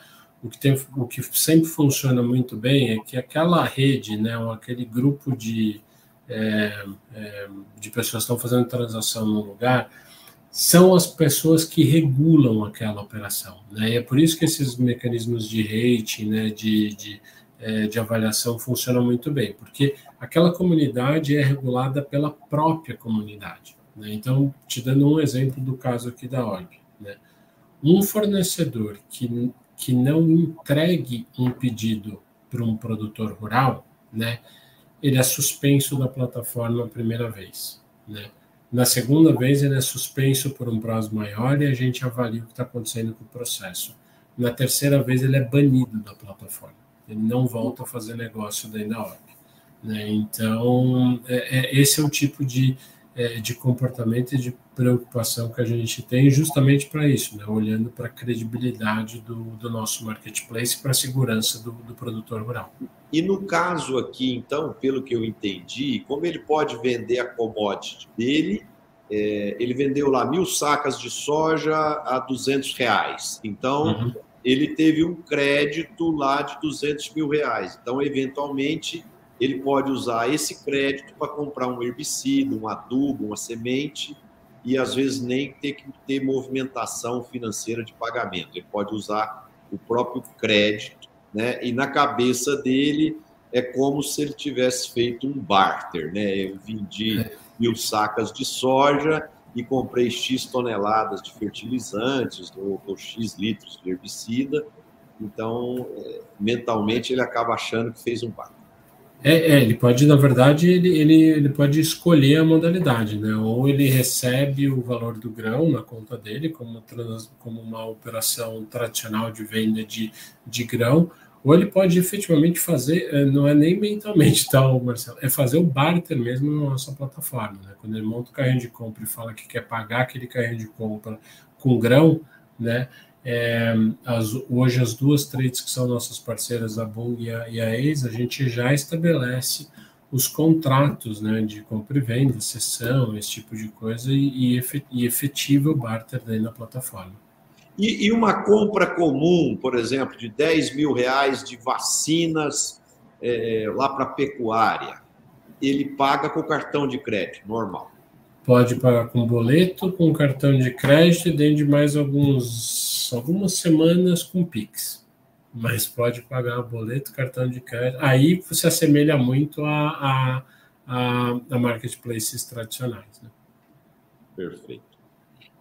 o que, tem, o que sempre funciona muito bem é que aquela rede, né, aquele grupo de, é, é, de pessoas que estão fazendo transação no lugar, são as pessoas que regulam aquela operação. Né? E é por isso que esses mecanismos de rating, né, de, de, é, de avaliação funcionam muito bem, porque aquela comunidade é regulada pela própria comunidade. Né? Então, te dando um exemplo do caso aqui da ORB. Né? Um fornecedor que que não entregue um pedido para um produtor rural, né, ele é suspenso da plataforma a primeira vez. Né? Na segunda vez, ele é suspenso por um prazo maior e a gente avalia o que está acontecendo com o processo. Na terceira vez, ele é banido da plataforma. Ele não volta a fazer negócio daí da hora. Né? Então, é, é, esse é o tipo de, é, de comportamento e de preocupação que a gente tem justamente para isso, né? olhando para a credibilidade do, do, nosso marketplace para a segurança do, do, produtor rural. E no caso aqui, então, pelo que eu entendi, como ele pode vender a commodity dele, é, ele vendeu lá mil sacas de soja a 200 reais. Então, uhum. ele teve um crédito lá de 200 mil reais. Então, eventualmente, ele pode usar esse crédito para comprar um herbicida, um adubo, uma semente e às vezes nem ter que ter movimentação financeira de pagamento. Ele pode usar o próprio crédito, né? E na cabeça dele é como se ele tivesse feito um barter, né? Eu vendi é. mil sacas de soja e comprei X toneladas de fertilizantes ou, ou X litros de herbicida. Então, é, mentalmente, ele acaba achando que fez um barter. É, é, ele pode, na verdade, ele, ele, ele pode escolher a modalidade, né? Ou ele recebe o valor do grão na conta dele, como, como uma operação tradicional de venda de, de grão, ou ele pode efetivamente fazer, é, não é nem mentalmente, tá, Marcelo? É fazer o barter mesmo na nossa plataforma. Né? Quando ele monta o carrinho de compra e fala que quer pagar aquele carrinho de compra com grão, né? É, as, hoje as duas trades que são nossas parceiras, a Bung e a, e a a gente já estabelece os contratos né, de compra e venda, sessão, esse tipo de coisa, e, e efetiva o barter daí na plataforma. E, e, uma compra comum, por exemplo, de 10 mil reais de vacinas é, lá para pecuária, ele paga com cartão de crédito, normal. Pode pagar com boleto, com cartão de crédito e dentro de mais alguns, algumas semanas com Pix. Mas pode pagar boleto, cartão de crédito. Aí se assemelha muito a, a, a, a marketplaces tradicionais. Né? Perfeito.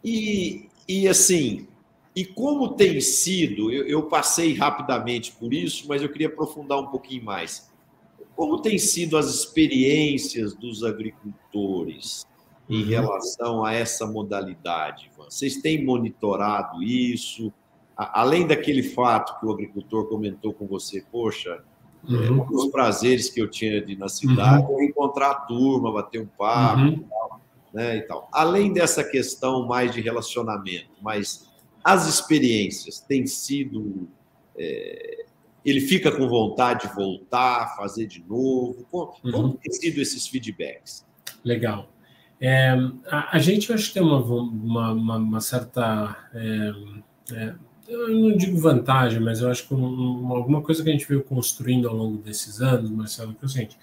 E, e assim, e como tem sido, eu, eu, passei rapidamente por isso, mas eu queria aprofundar um pouquinho mais. Como tem sido as experiências dos agricultores em uhum. relação a essa modalidade, Ivan? Vocês têm monitorado isso? Além daquele fato que o agricultor comentou com você, poxa, é, uhum. um dos prazeres que eu tinha de na cidade uhum. encontrar a turma, bater um papo, uhum. tal, né, e tal. Além dessa questão mais de relacionamento, mas as experiências têm sido é, ele fica com vontade de voltar, fazer de novo? Como, uhum. como tem sido esses feedbacks? Legal. É, a, a, gente acho que tem uma, uma, uma, uma certa. É, é, eu não digo vantagem, mas eu acho que um, alguma coisa que a gente veio construindo ao longo desses anos, Marcelo, que é o seguinte: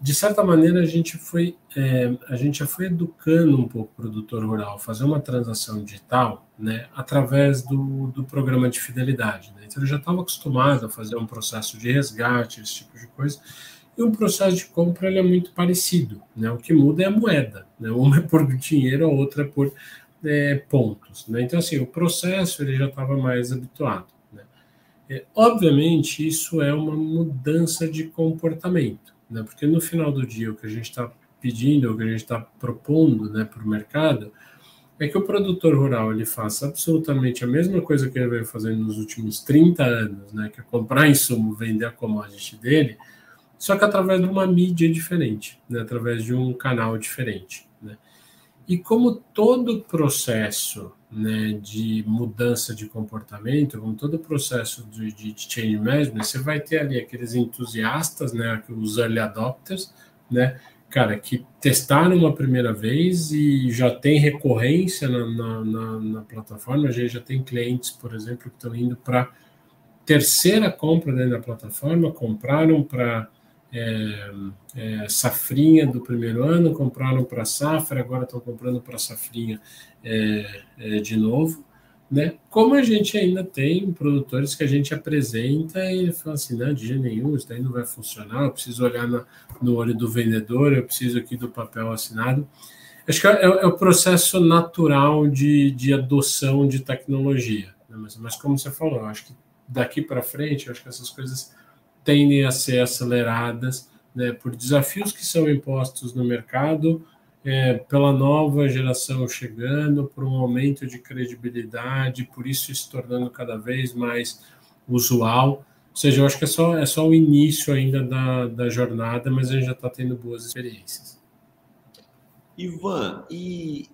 de certa maneira a gente foi é, a gente já foi educando um pouco o produtor rural fazer uma transação digital né através do, do programa de fidelidade né? então ele já estava acostumado a fazer um processo de resgate esse tipo de coisa e um processo de compra ele é muito parecido né o que muda é a moeda né uma é por dinheiro a outra é por é, pontos né então assim o processo ele já estava mais habituado né? É, obviamente isso é uma mudança de comportamento né? Porque no final do dia o que a gente está pedindo, o que a gente está propondo, né, para o mercado, é que o produtor rural ele faça absolutamente a mesma coisa que ele veio fazendo nos últimos 30 anos, né, que é comprar insumo, vender a commodity dele, só que através de uma mídia diferente, né, através de um canal diferente. Né? E como todo processo né, de mudança de comportamento, como todo processo de, de, change management, você vai ter ali aqueles entusiastas, né, os early adopters, né, cara, que testaram uma primeira vez e já tem recorrência na, na, na, na plataforma, a gente já tem clientes, por exemplo, que estão indo para terceira compra dentro da plataforma, compraram para é, é, safrinha do primeiro ano, compraram para safra, agora estão comprando para safrinha é, é, de novo. Né? Como a gente ainda tem produtores que a gente apresenta e fala assim, não, de jeito nenhum, isso daí não vai funcionar, eu preciso olhar na, no olho do vendedor, eu preciso aqui do papel assinado. Acho que é, é o processo natural de, de adoção de tecnologia. Né? Mas, mas como você falou, acho que daqui para frente, acho que essas coisas tendem a ser aceleradas né, por desafios que são impostos no mercado, é, pela nova geração chegando, por um aumento de credibilidade, por isso se tornando cada vez mais usual. Ou seja, eu acho que é só, é só o início ainda da, da jornada, mas a gente já está tendo boas experiências. Ivan, e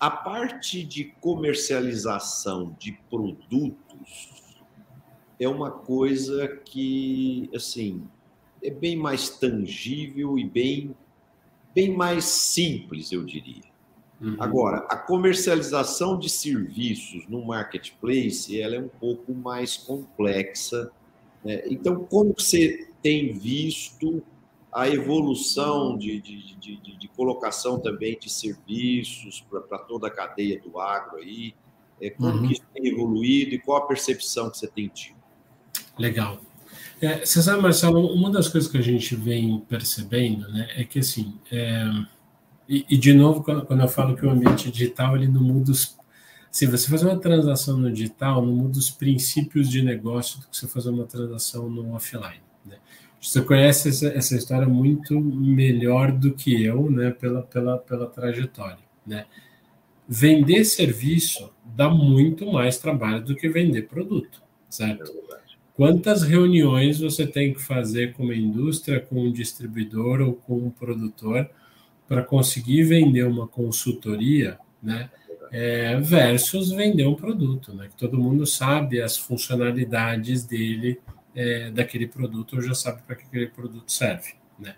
a parte de comercialização de produtos é uma coisa que, assim, é bem mais tangível e bem, bem mais simples, eu diria. Uhum. Agora, a comercialização de serviços no marketplace ela é um pouco mais complexa. Né? Então, como você tem visto a evolução de, de, de, de, colocação também de serviços para toda a cadeia do agro aí? É, como uhum. que isso tem evoluído e qual a percepção que você tem tido? Legal. É, você sabe, Marcelo, uma das coisas que a gente vem percebendo né, é que, assim, é, e, e, de novo, quando eu falo que o ambiente digital ele não muda os. Se você fazer uma transação no digital, não muda os princípios de negócio do que você fazer uma transação no offline. Né? Você conhece essa, essa, história muito melhor do que eu, né, pela, pela, pela trajetória. Né? Vender serviço dá muito mais trabalho do que vender produto, certo? Quantas reuniões você tem que fazer com uma indústria, com um distribuidor ou com um produtor para conseguir vender uma consultoria, né? É, versus vender um produto, né? Que todo mundo sabe as funcionalidades dele, é, daquele produto, ou já sabe para que aquele produto serve, né?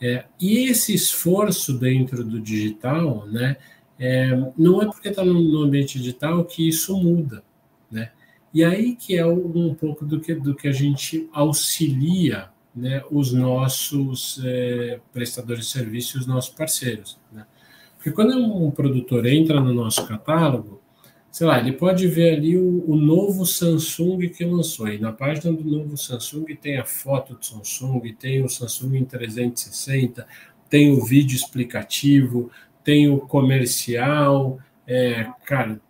É, e esse esforço dentro do digital, né? É, não é porque está no, ambiente digital que isso muda? E aí que é um pouco do que, do que a gente auxilia né, os nossos é, prestadores de serviços, os nossos parceiros. Né? Porque quando um produtor entra no nosso catálogo, sei lá, ele pode ver ali o, o, novo Samsung que lançou. E na página do novo Samsung tem a foto do Samsung, tem o Samsung em 360, tem o vídeo explicativo, tem o comercial, é, cara,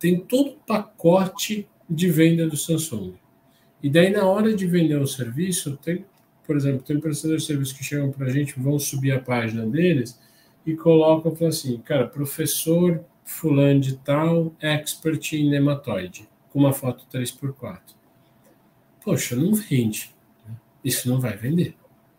tem todo o pacote de venda do Samsung. E daí, na hora de vender o serviço, tem por exemplo, tem prestadores de serviço que chegam para a gente, vão subir a página deles e colocam assim, cara, professor fulano de tal, expert em nematóide, com uma foto 3x4. Poxa, não vende. Né? Isso não vai vender.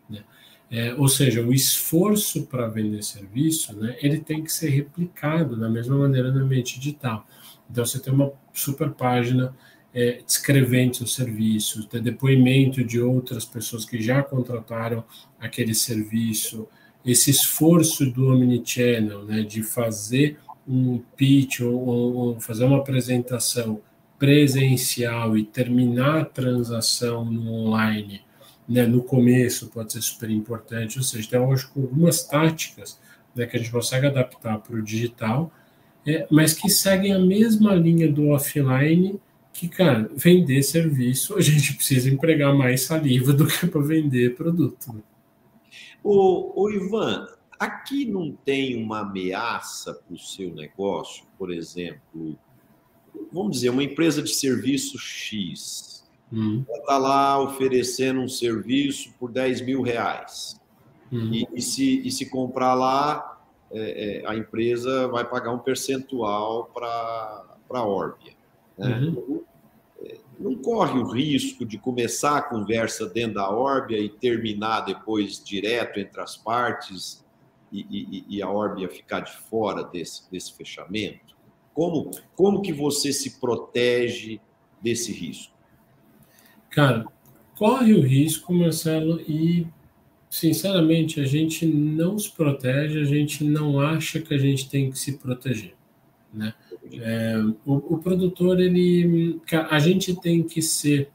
Né? É, ou seja, o esforço para vender serviço, né, ele tem que ser replicado da mesma maneira no ambiente digital. Então, você tem uma super página é, descrevendo seu serviço, ter depoimento de outras pessoas que já contrataram aquele serviço, esse esforço do Omnichannel, né, de fazer um pitch ou, ou, fazer uma apresentação presencial e terminar a transação no online, né, no começo pode ser super importante, ou seja, tem hoje algumas táticas né, que a gente consegue adaptar para o digital, é, mas que seguem a mesma linha do offline, que, cara, vender serviço, a gente precisa empregar mais saliva do que para vender produto. Né? O, o Ivan, aqui não tem uma ameaça para o seu negócio, por exemplo, vamos dizer, uma empresa de serviço X hum. está lá oferecendo um serviço por 10 mil reais. Hum. E, e, se, e se comprar lá, é, é, a empresa vai pagar um percentual para a Orbia. Né? Uhum não corre o risco de começar a conversa dentro da órbia e terminar depois direto entre as partes e, e, e a órbia ficar de fora desse, desse fechamento? Como, como que você se protege desse risco? Cara, corre o risco, Marcelo, e sinceramente a gente não se protege, a gente não acha que a gente tem que se proteger, né? É, o, o, produtor, ele, a gente tem que ser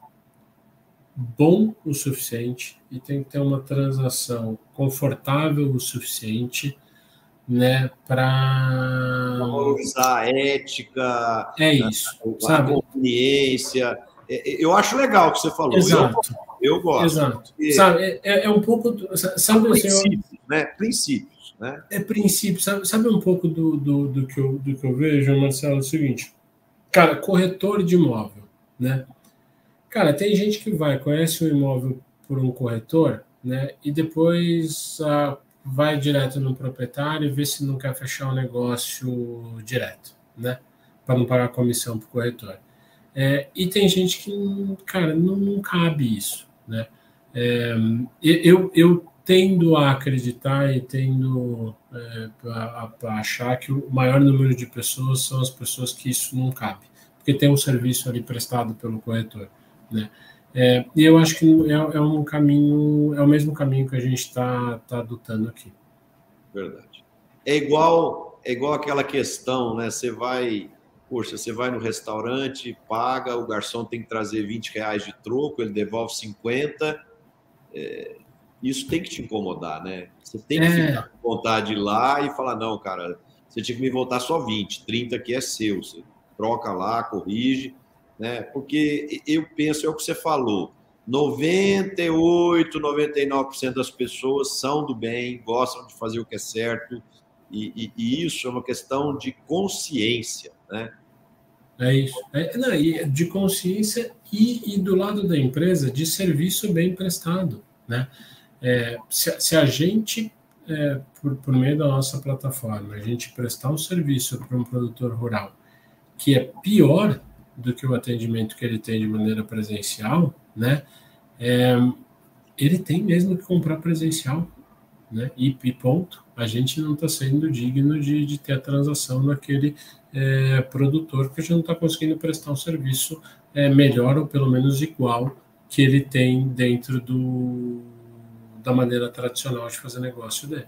bom o suficiente e tem que ter uma transação confortável o suficiente, né, para valorizar a ética, é isso, a, sabe? a conveniência. É, é, eu acho legal o que você falou. Exato. Eu, eu gosto. Exato. Sabe, é, é, um pouco, sabe, princípios, né? Princípios. Né? É princípio, sabe, sabe um pouco do, do, do, que eu, do que eu vejo, Marcelo? É o seguinte, cara, corretor de imóvel, né? Cara, tem gente que vai, conhece o imóvel por um corretor, né? E depois ah, vai direto no proprietário e vê se não quer fechar o negócio direto, né? Para não pagar comissão para o corretor. É, e tem gente que, cara, não, não cabe isso, né? É, eu, eu tendo a acreditar e tendo é, achar que o maior número de pessoas são as pessoas que isso não cabe, porque tem um serviço ali prestado pelo corretor, né? É, e eu acho que é, é, um caminho, é o mesmo caminho que a gente está tá adotando aqui. Verdade. É igual, é igual aquela questão, né? Você vai, poxa, você vai no restaurante, paga, o garçom tem que trazer 20 reais de troco, ele devolve 50. É, isso tem que te incomodar, né? Você tem que é. ficar com vontade de ir lá e falar, não, cara, você tinha que me voltar só 20, 30 aqui é seu, você troca lá, corrige, né? Porque eu penso, é o que você falou, 98, 99% das pessoas são do bem, gostam de fazer o que é certo, e, e, e isso é uma questão de consciência, né? É isso. É, não, de consciência e, e, do lado da empresa de serviço bem prestado. Né? É, se, se, a gente, é, por, por, meio da nossa plataforma, a gente prestar um serviço para um produtor rural que é pior do que o atendimento que ele tem de maneira presencial, né? É, ele tem mesmo que comprar presencial, né? E, e ponto. A gente não está sendo digno de, de ter a transação naquele é, produtor, porque a gente não está conseguindo prestar um serviço é, melhor ou pelo menos igual que ele tem dentro do, da maneira tradicional de fazer negócio dele.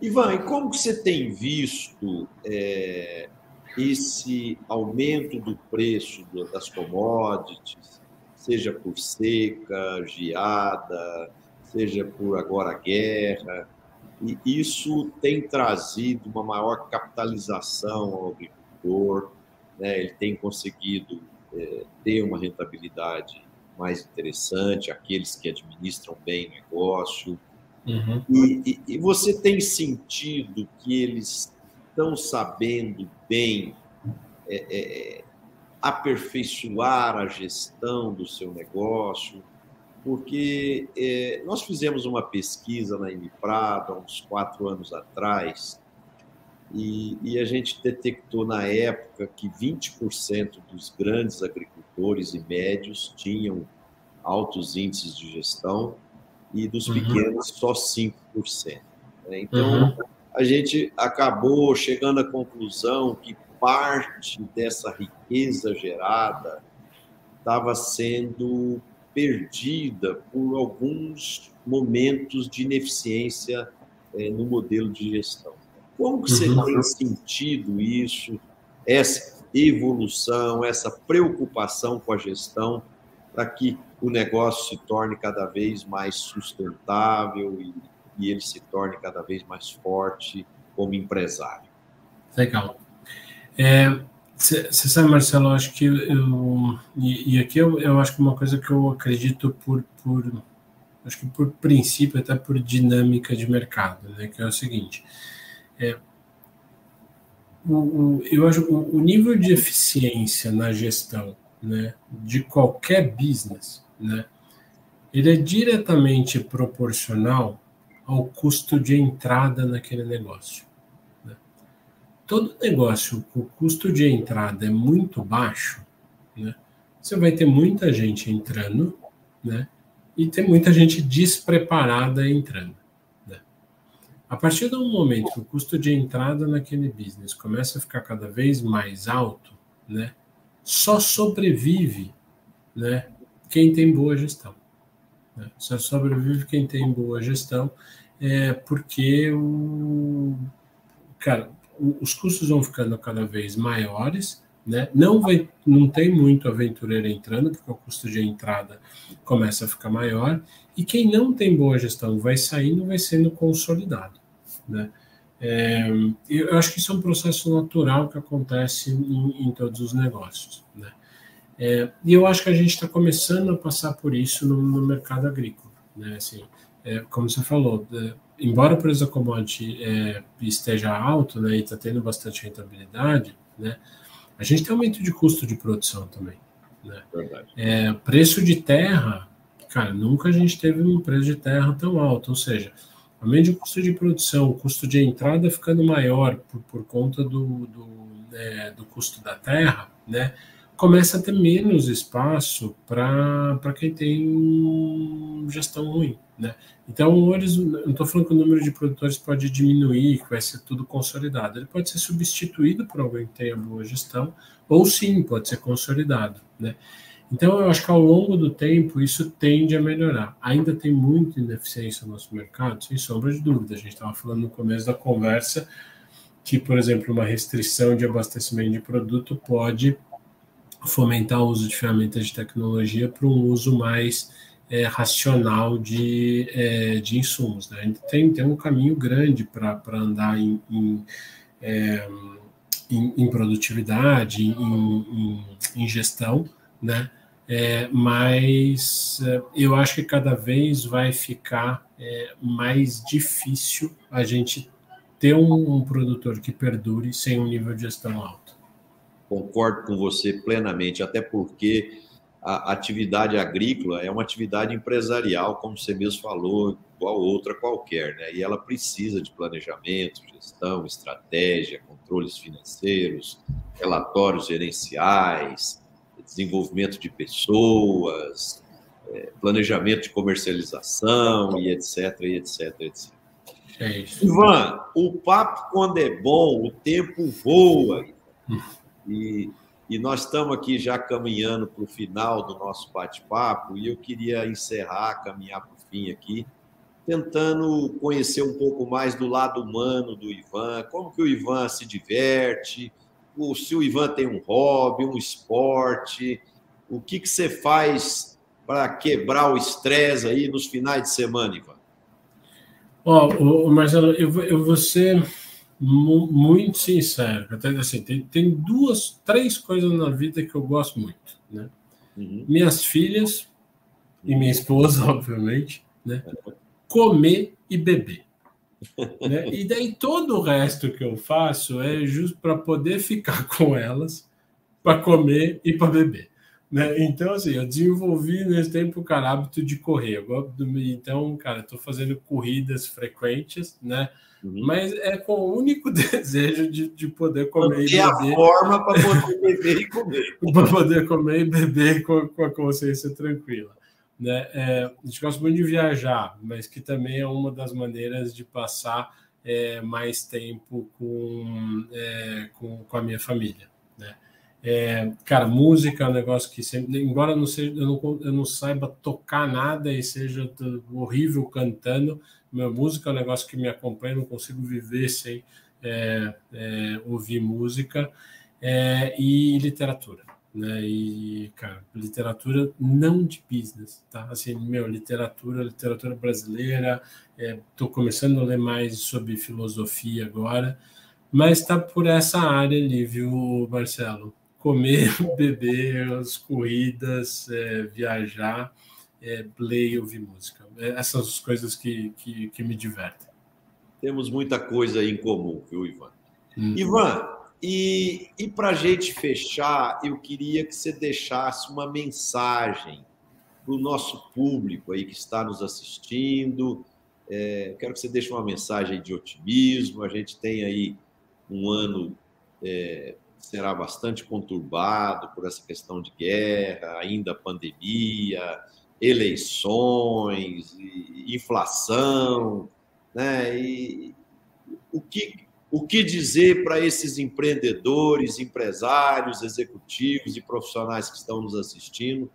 Ivan, e como que você tem visto é, esse aumento do preço das commodities, seja por seca, geada, seja por agora guerra? E isso tem trazido uma maior capitalização ao agricultor, né? ele tem conseguido é, ter uma rentabilidade mais interessante, aqueles que administram bem o negócio. Uhum. E, e, e, você tem sentido que eles estão sabendo bem é, é, aperfeiçoar a gestão do seu negócio? Porque é, nós fizemos uma pesquisa na Prado há uns quatro anos atrás e, e, a gente detectou na época que 20% dos grandes agricultores e médios tinham altos índices de gestão e dos uhum. pequenos só 5%. Né? Então, uhum. a gente acabou chegando à conclusão que parte dessa riqueza gerada estava sendo perdida por alguns momentos de ineficiência é, no modelo de gestão. Como que você uhum. tem sentido isso, essa evolução, essa preocupação com a gestão, para que o negócio se torne cada vez mais sustentável e, e ele se torne cada vez mais forte como empresário? Legal. É, você sabe, Marcelo, acho que eu. E, e aqui eu, eu, acho que uma coisa que eu acredito por, por. Acho que por princípio, até por dinâmica de mercado, né? Que é o seguinte. É, o, o, eu acho o, o nível de eficiência na gestão né, de qualquer business, né, ele é diretamente proporcional ao custo de entrada naquele negócio todo negócio o custo de entrada é muito baixo, né, você vai ter muita gente entrando, né, e ter muita gente despreparada entrando. Né. A partir do momento que o custo de entrada naquele business começa a ficar cada vez mais alto, né, só sobrevive né, quem tem boa gestão. Né. Só sobrevive quem tem boa gestão, é, porque o. Cara, os custos vão ficando cada vez maiores, né? Não vai, não tem muito aventureiro entrando, porque o custo de entrada começa a ficar maior, e quem não tem boa gestão vai saindo, vai sendo consolidado, né? É, eu acho que isso é um processo natural que acontece em, em todos os negócios, né? É, e eu acho que a gente está começando a passar por isso no, no mercado agrícola, né? Assim, é, como você falou, é, embora o preço da commodity é, esteja alto né, e está tendo bastante rentabilidade, né, a gente tem aumento de custo de produção também. Né? É, preço de terra, cara, nunca a gente teve um preço de terra tão alto, ou seja, aumento de custo de produção, o custo de entrada ficando maior por, por conta do, do, é, do custo da terra, né? Começa a ter menos espaço para quem tem gestão ruim. Né? Então, eles, não estou falando que o número de produtores pode diminuir, que vai ser tudo consolidado. Ele pode ser substituído por alguém que tenha boa gestão, ou sim, pode ser consolidado. Né? Então, eu acho que ao longo do tempo isso tende a melhorar. Ainda tem muita ineficiência no nosso mercado, sem sombra de dúvida. A gente estava falando no começo da conversa que, por exemplo, uma restrição de abastecimento de produto pode fomentar o uso de ferramentas de tecnologia para um uso mais é, racional de, é, de insumos. Né? A gente tem, tem um caminho grande para andar em, em, é, em, em produtividade, em, em, em, gestão, né? É, mas é, eu acho que cada vez vai ficar é, mais difícil a gente ter um, um produtor que perdure sem um nível de gestão alto. Concordo com você plenamente, até porque a atividade agrícola é uma atividade empresarial, como você mesmo falou, igual outra qualquer, né? E ela precisa de planejamento, gestão, estratégia, controles financeiros, relatórios gerenciais, desenvolvimento de pessoas, é, planejamento de comercialização e etc, e etc, etc. É. Ivan, o papo quando é bom, o tempo voa. Hum. E e nós estamos aqui já caminhando para o final do nosso bate-papo e eu queria encerrar, caminhar para o fim aqui, tentando conhecer um pouco mais do lado humano do Ivan, como que o Ivan se diverte, se o Ivan tem um hobby, um esporte, o que, que você faz para quebrar o estresse aí nos finais de semana, Ivan? Ó, oh, Marcelo, eu, eu vou ser muito sincero. Assim, tem, tem duas, três coisas na vida que eu gosto muito. Né? Uhum. Minhas filhas e minha esposa, obviamente, né? comer e beber. né? E daí todo o resto que eu faço é justo para poder ficar com elas, para comer e para beber. Né? Então, assim, eu desenvolvi nesse tempo o hábito de correr. Então, cara, estou fazendo corridas frequentes, né? Uhum. Mas é com o único desejo de, de poder comer e beber. a forma para poder beber e comer. para poder comer e beber com, com a consciência tranquila. Né? É, a gente gosta muito de viajar, mas que também é uma das maneiras de passar é, mais tempo com, é, com, com, a minha família. Né? É, cara, música é um negócio que sempre, embora não seja, eu, não, eu não saiba tocar nada e seja horrível cantando, minha música é um negócio que me acompanha, não consigo viver sem é, é, ouvir música é, e literatura, né? E cara, literatura não de business, tá? Assim, meu, literatura, literatura brasileira. Estou é, começando a ler mais sobre filosofia agora, mas está por essa área ali, viu, Marcelo? Comer, beber, as corridas, é, viajar é, ler e ouvir música. É, essas as coisas que, que, que, me divertem. Temos muita coisa em comum, viu, Ivan? Hum. Ivan, e, e para a gente fechar, eu queria que você deixasse uma mensagem para o nosso público aí que está nos assistindo. É, quero que você deixe uma mensagem de otimismo. A gente tem aí um ano é, será bastante conturbado por essa questão de guerra, ainda pandemia, eleições, inflação, né? E o que, o que dizer para esses empreendedores, empresários, executivos e profissionais que estão nos assistindo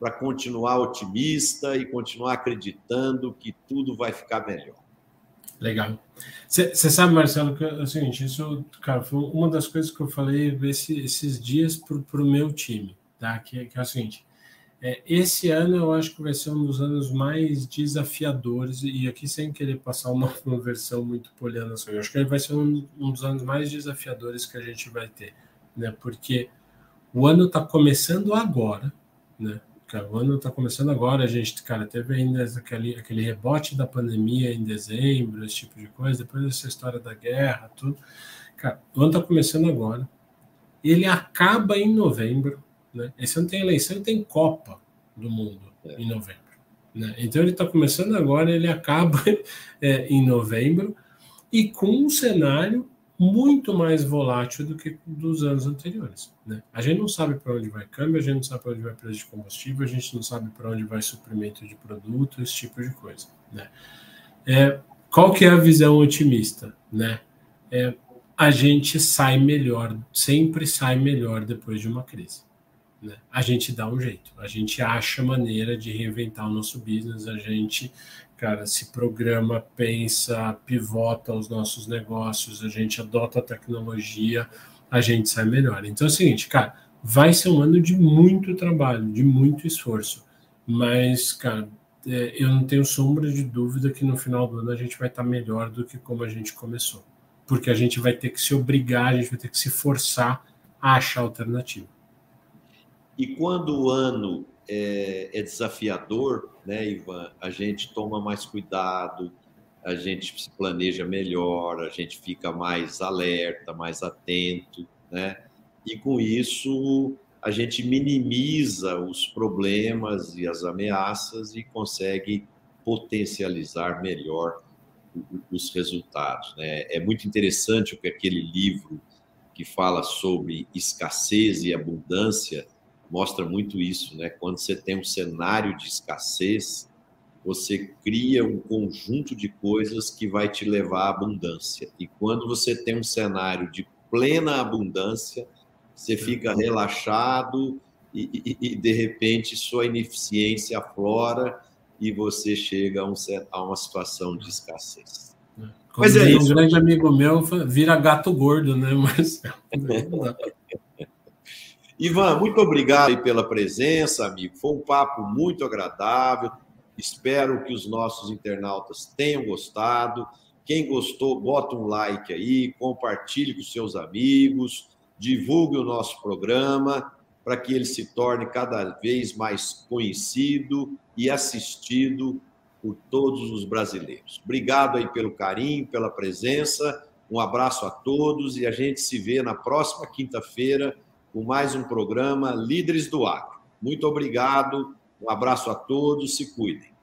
para continuar otimista e continuar acreditando que tudo vai ficar melhor? Legal. Você sabe, Marcelo, que é o seguinte, isso, cara, foi uma das coisas que eu falei esse, esses dias para o meu time, tá? Que, que é o seguinte, é, esse ano eu acho que vai ser um dos anos mais desafiadores, e aqui sem querer passar uma, uma versão muito poliana, eu acho que ele vai ser um, um, dos anos mais desafiadores que a gente vai ter, né? Porque o ano está começando agora, né? Cara, o ano está começando agora, a gente, cara, teve ainda aquele, aquele rebote da pandemia em dezembro, esse tipo de coisa, depois dessa história da guerra, tudo. Cara, o ano está começando agora, ele acaba em novembro, né? Esse ano tem eleição e tem Copa do Mundo é. em novembro. Né? Então ele está começando agora, ele acaba é, em novembro e com um cenário muito mais volátil do que dos anos anteriores. Né? A gente não sabe para onde vai câmbio, a gente não sabe para onde vai preço de combustível, a gente não sabe para onde vai suprimento de produto, esse tipo de coisa. Né? É, qual que é a visão otimista? Né? É, a gente sai melhor, sempre sai melhor depois de uma crise. Né? A gente dá um jeito, a gente acha maneira de reinventar o nosso business, a gente, cara, se programa, pensa, pivota os nossos negócios, a gente adota a tecnologia, a gente sai melhor. Então é o seguinte, cara, vai ser um ano de muito trabalho, de muito esforço, Mas, cara, é, eu não tenho sombra de dúvida que no final do ano a gente vai estar melhor do que como a gente começou. Porque a gente vai ter que se obrigar, a gente vai ter que se forçar a achar alternativa. E quando o ano é, é desafiador, né, Ivan, a gente toma mais cuidado, a gente se planeja melhor, a gente fica mais alerta, mais atento, né? E com isso a gente minimiza os problemas e as ameaças e consegue potencializar melhor os resultados. Né? É muito interessante o que aquele livro que fala sobre escassez e abundância mostra muito isso, né? Quando você tem um cenário de escassez, você cria um conjunto de coisas que vai te levar à abundância. E quando você tem um cenário de plena abundância, você fica relaxado e, e, e de repente sua ineficiência aflora e você chega a, um, a uma situação de escassez. Como Mas é isso. Um grande amigo meu vira gato gordo, né? Mas Ivan, muito obrigado pela presença, amigo. Foi um papo muito agradável. Espero que os nossos internautas tenham gostado. Quem gostou, bota um like aí, compartilhe com seus amigos, divulgue o nosso programa para que ele se torne cada vez mais conhecido e assistido por todos os brasileiros. Obrigado aí pelo carinho, pela presença. Um abraço a todos e a gente se vê na próxima quinta-feira com mais um programa Líderes do Acre. Muito obrigado, um abraço a todos, se cuidem.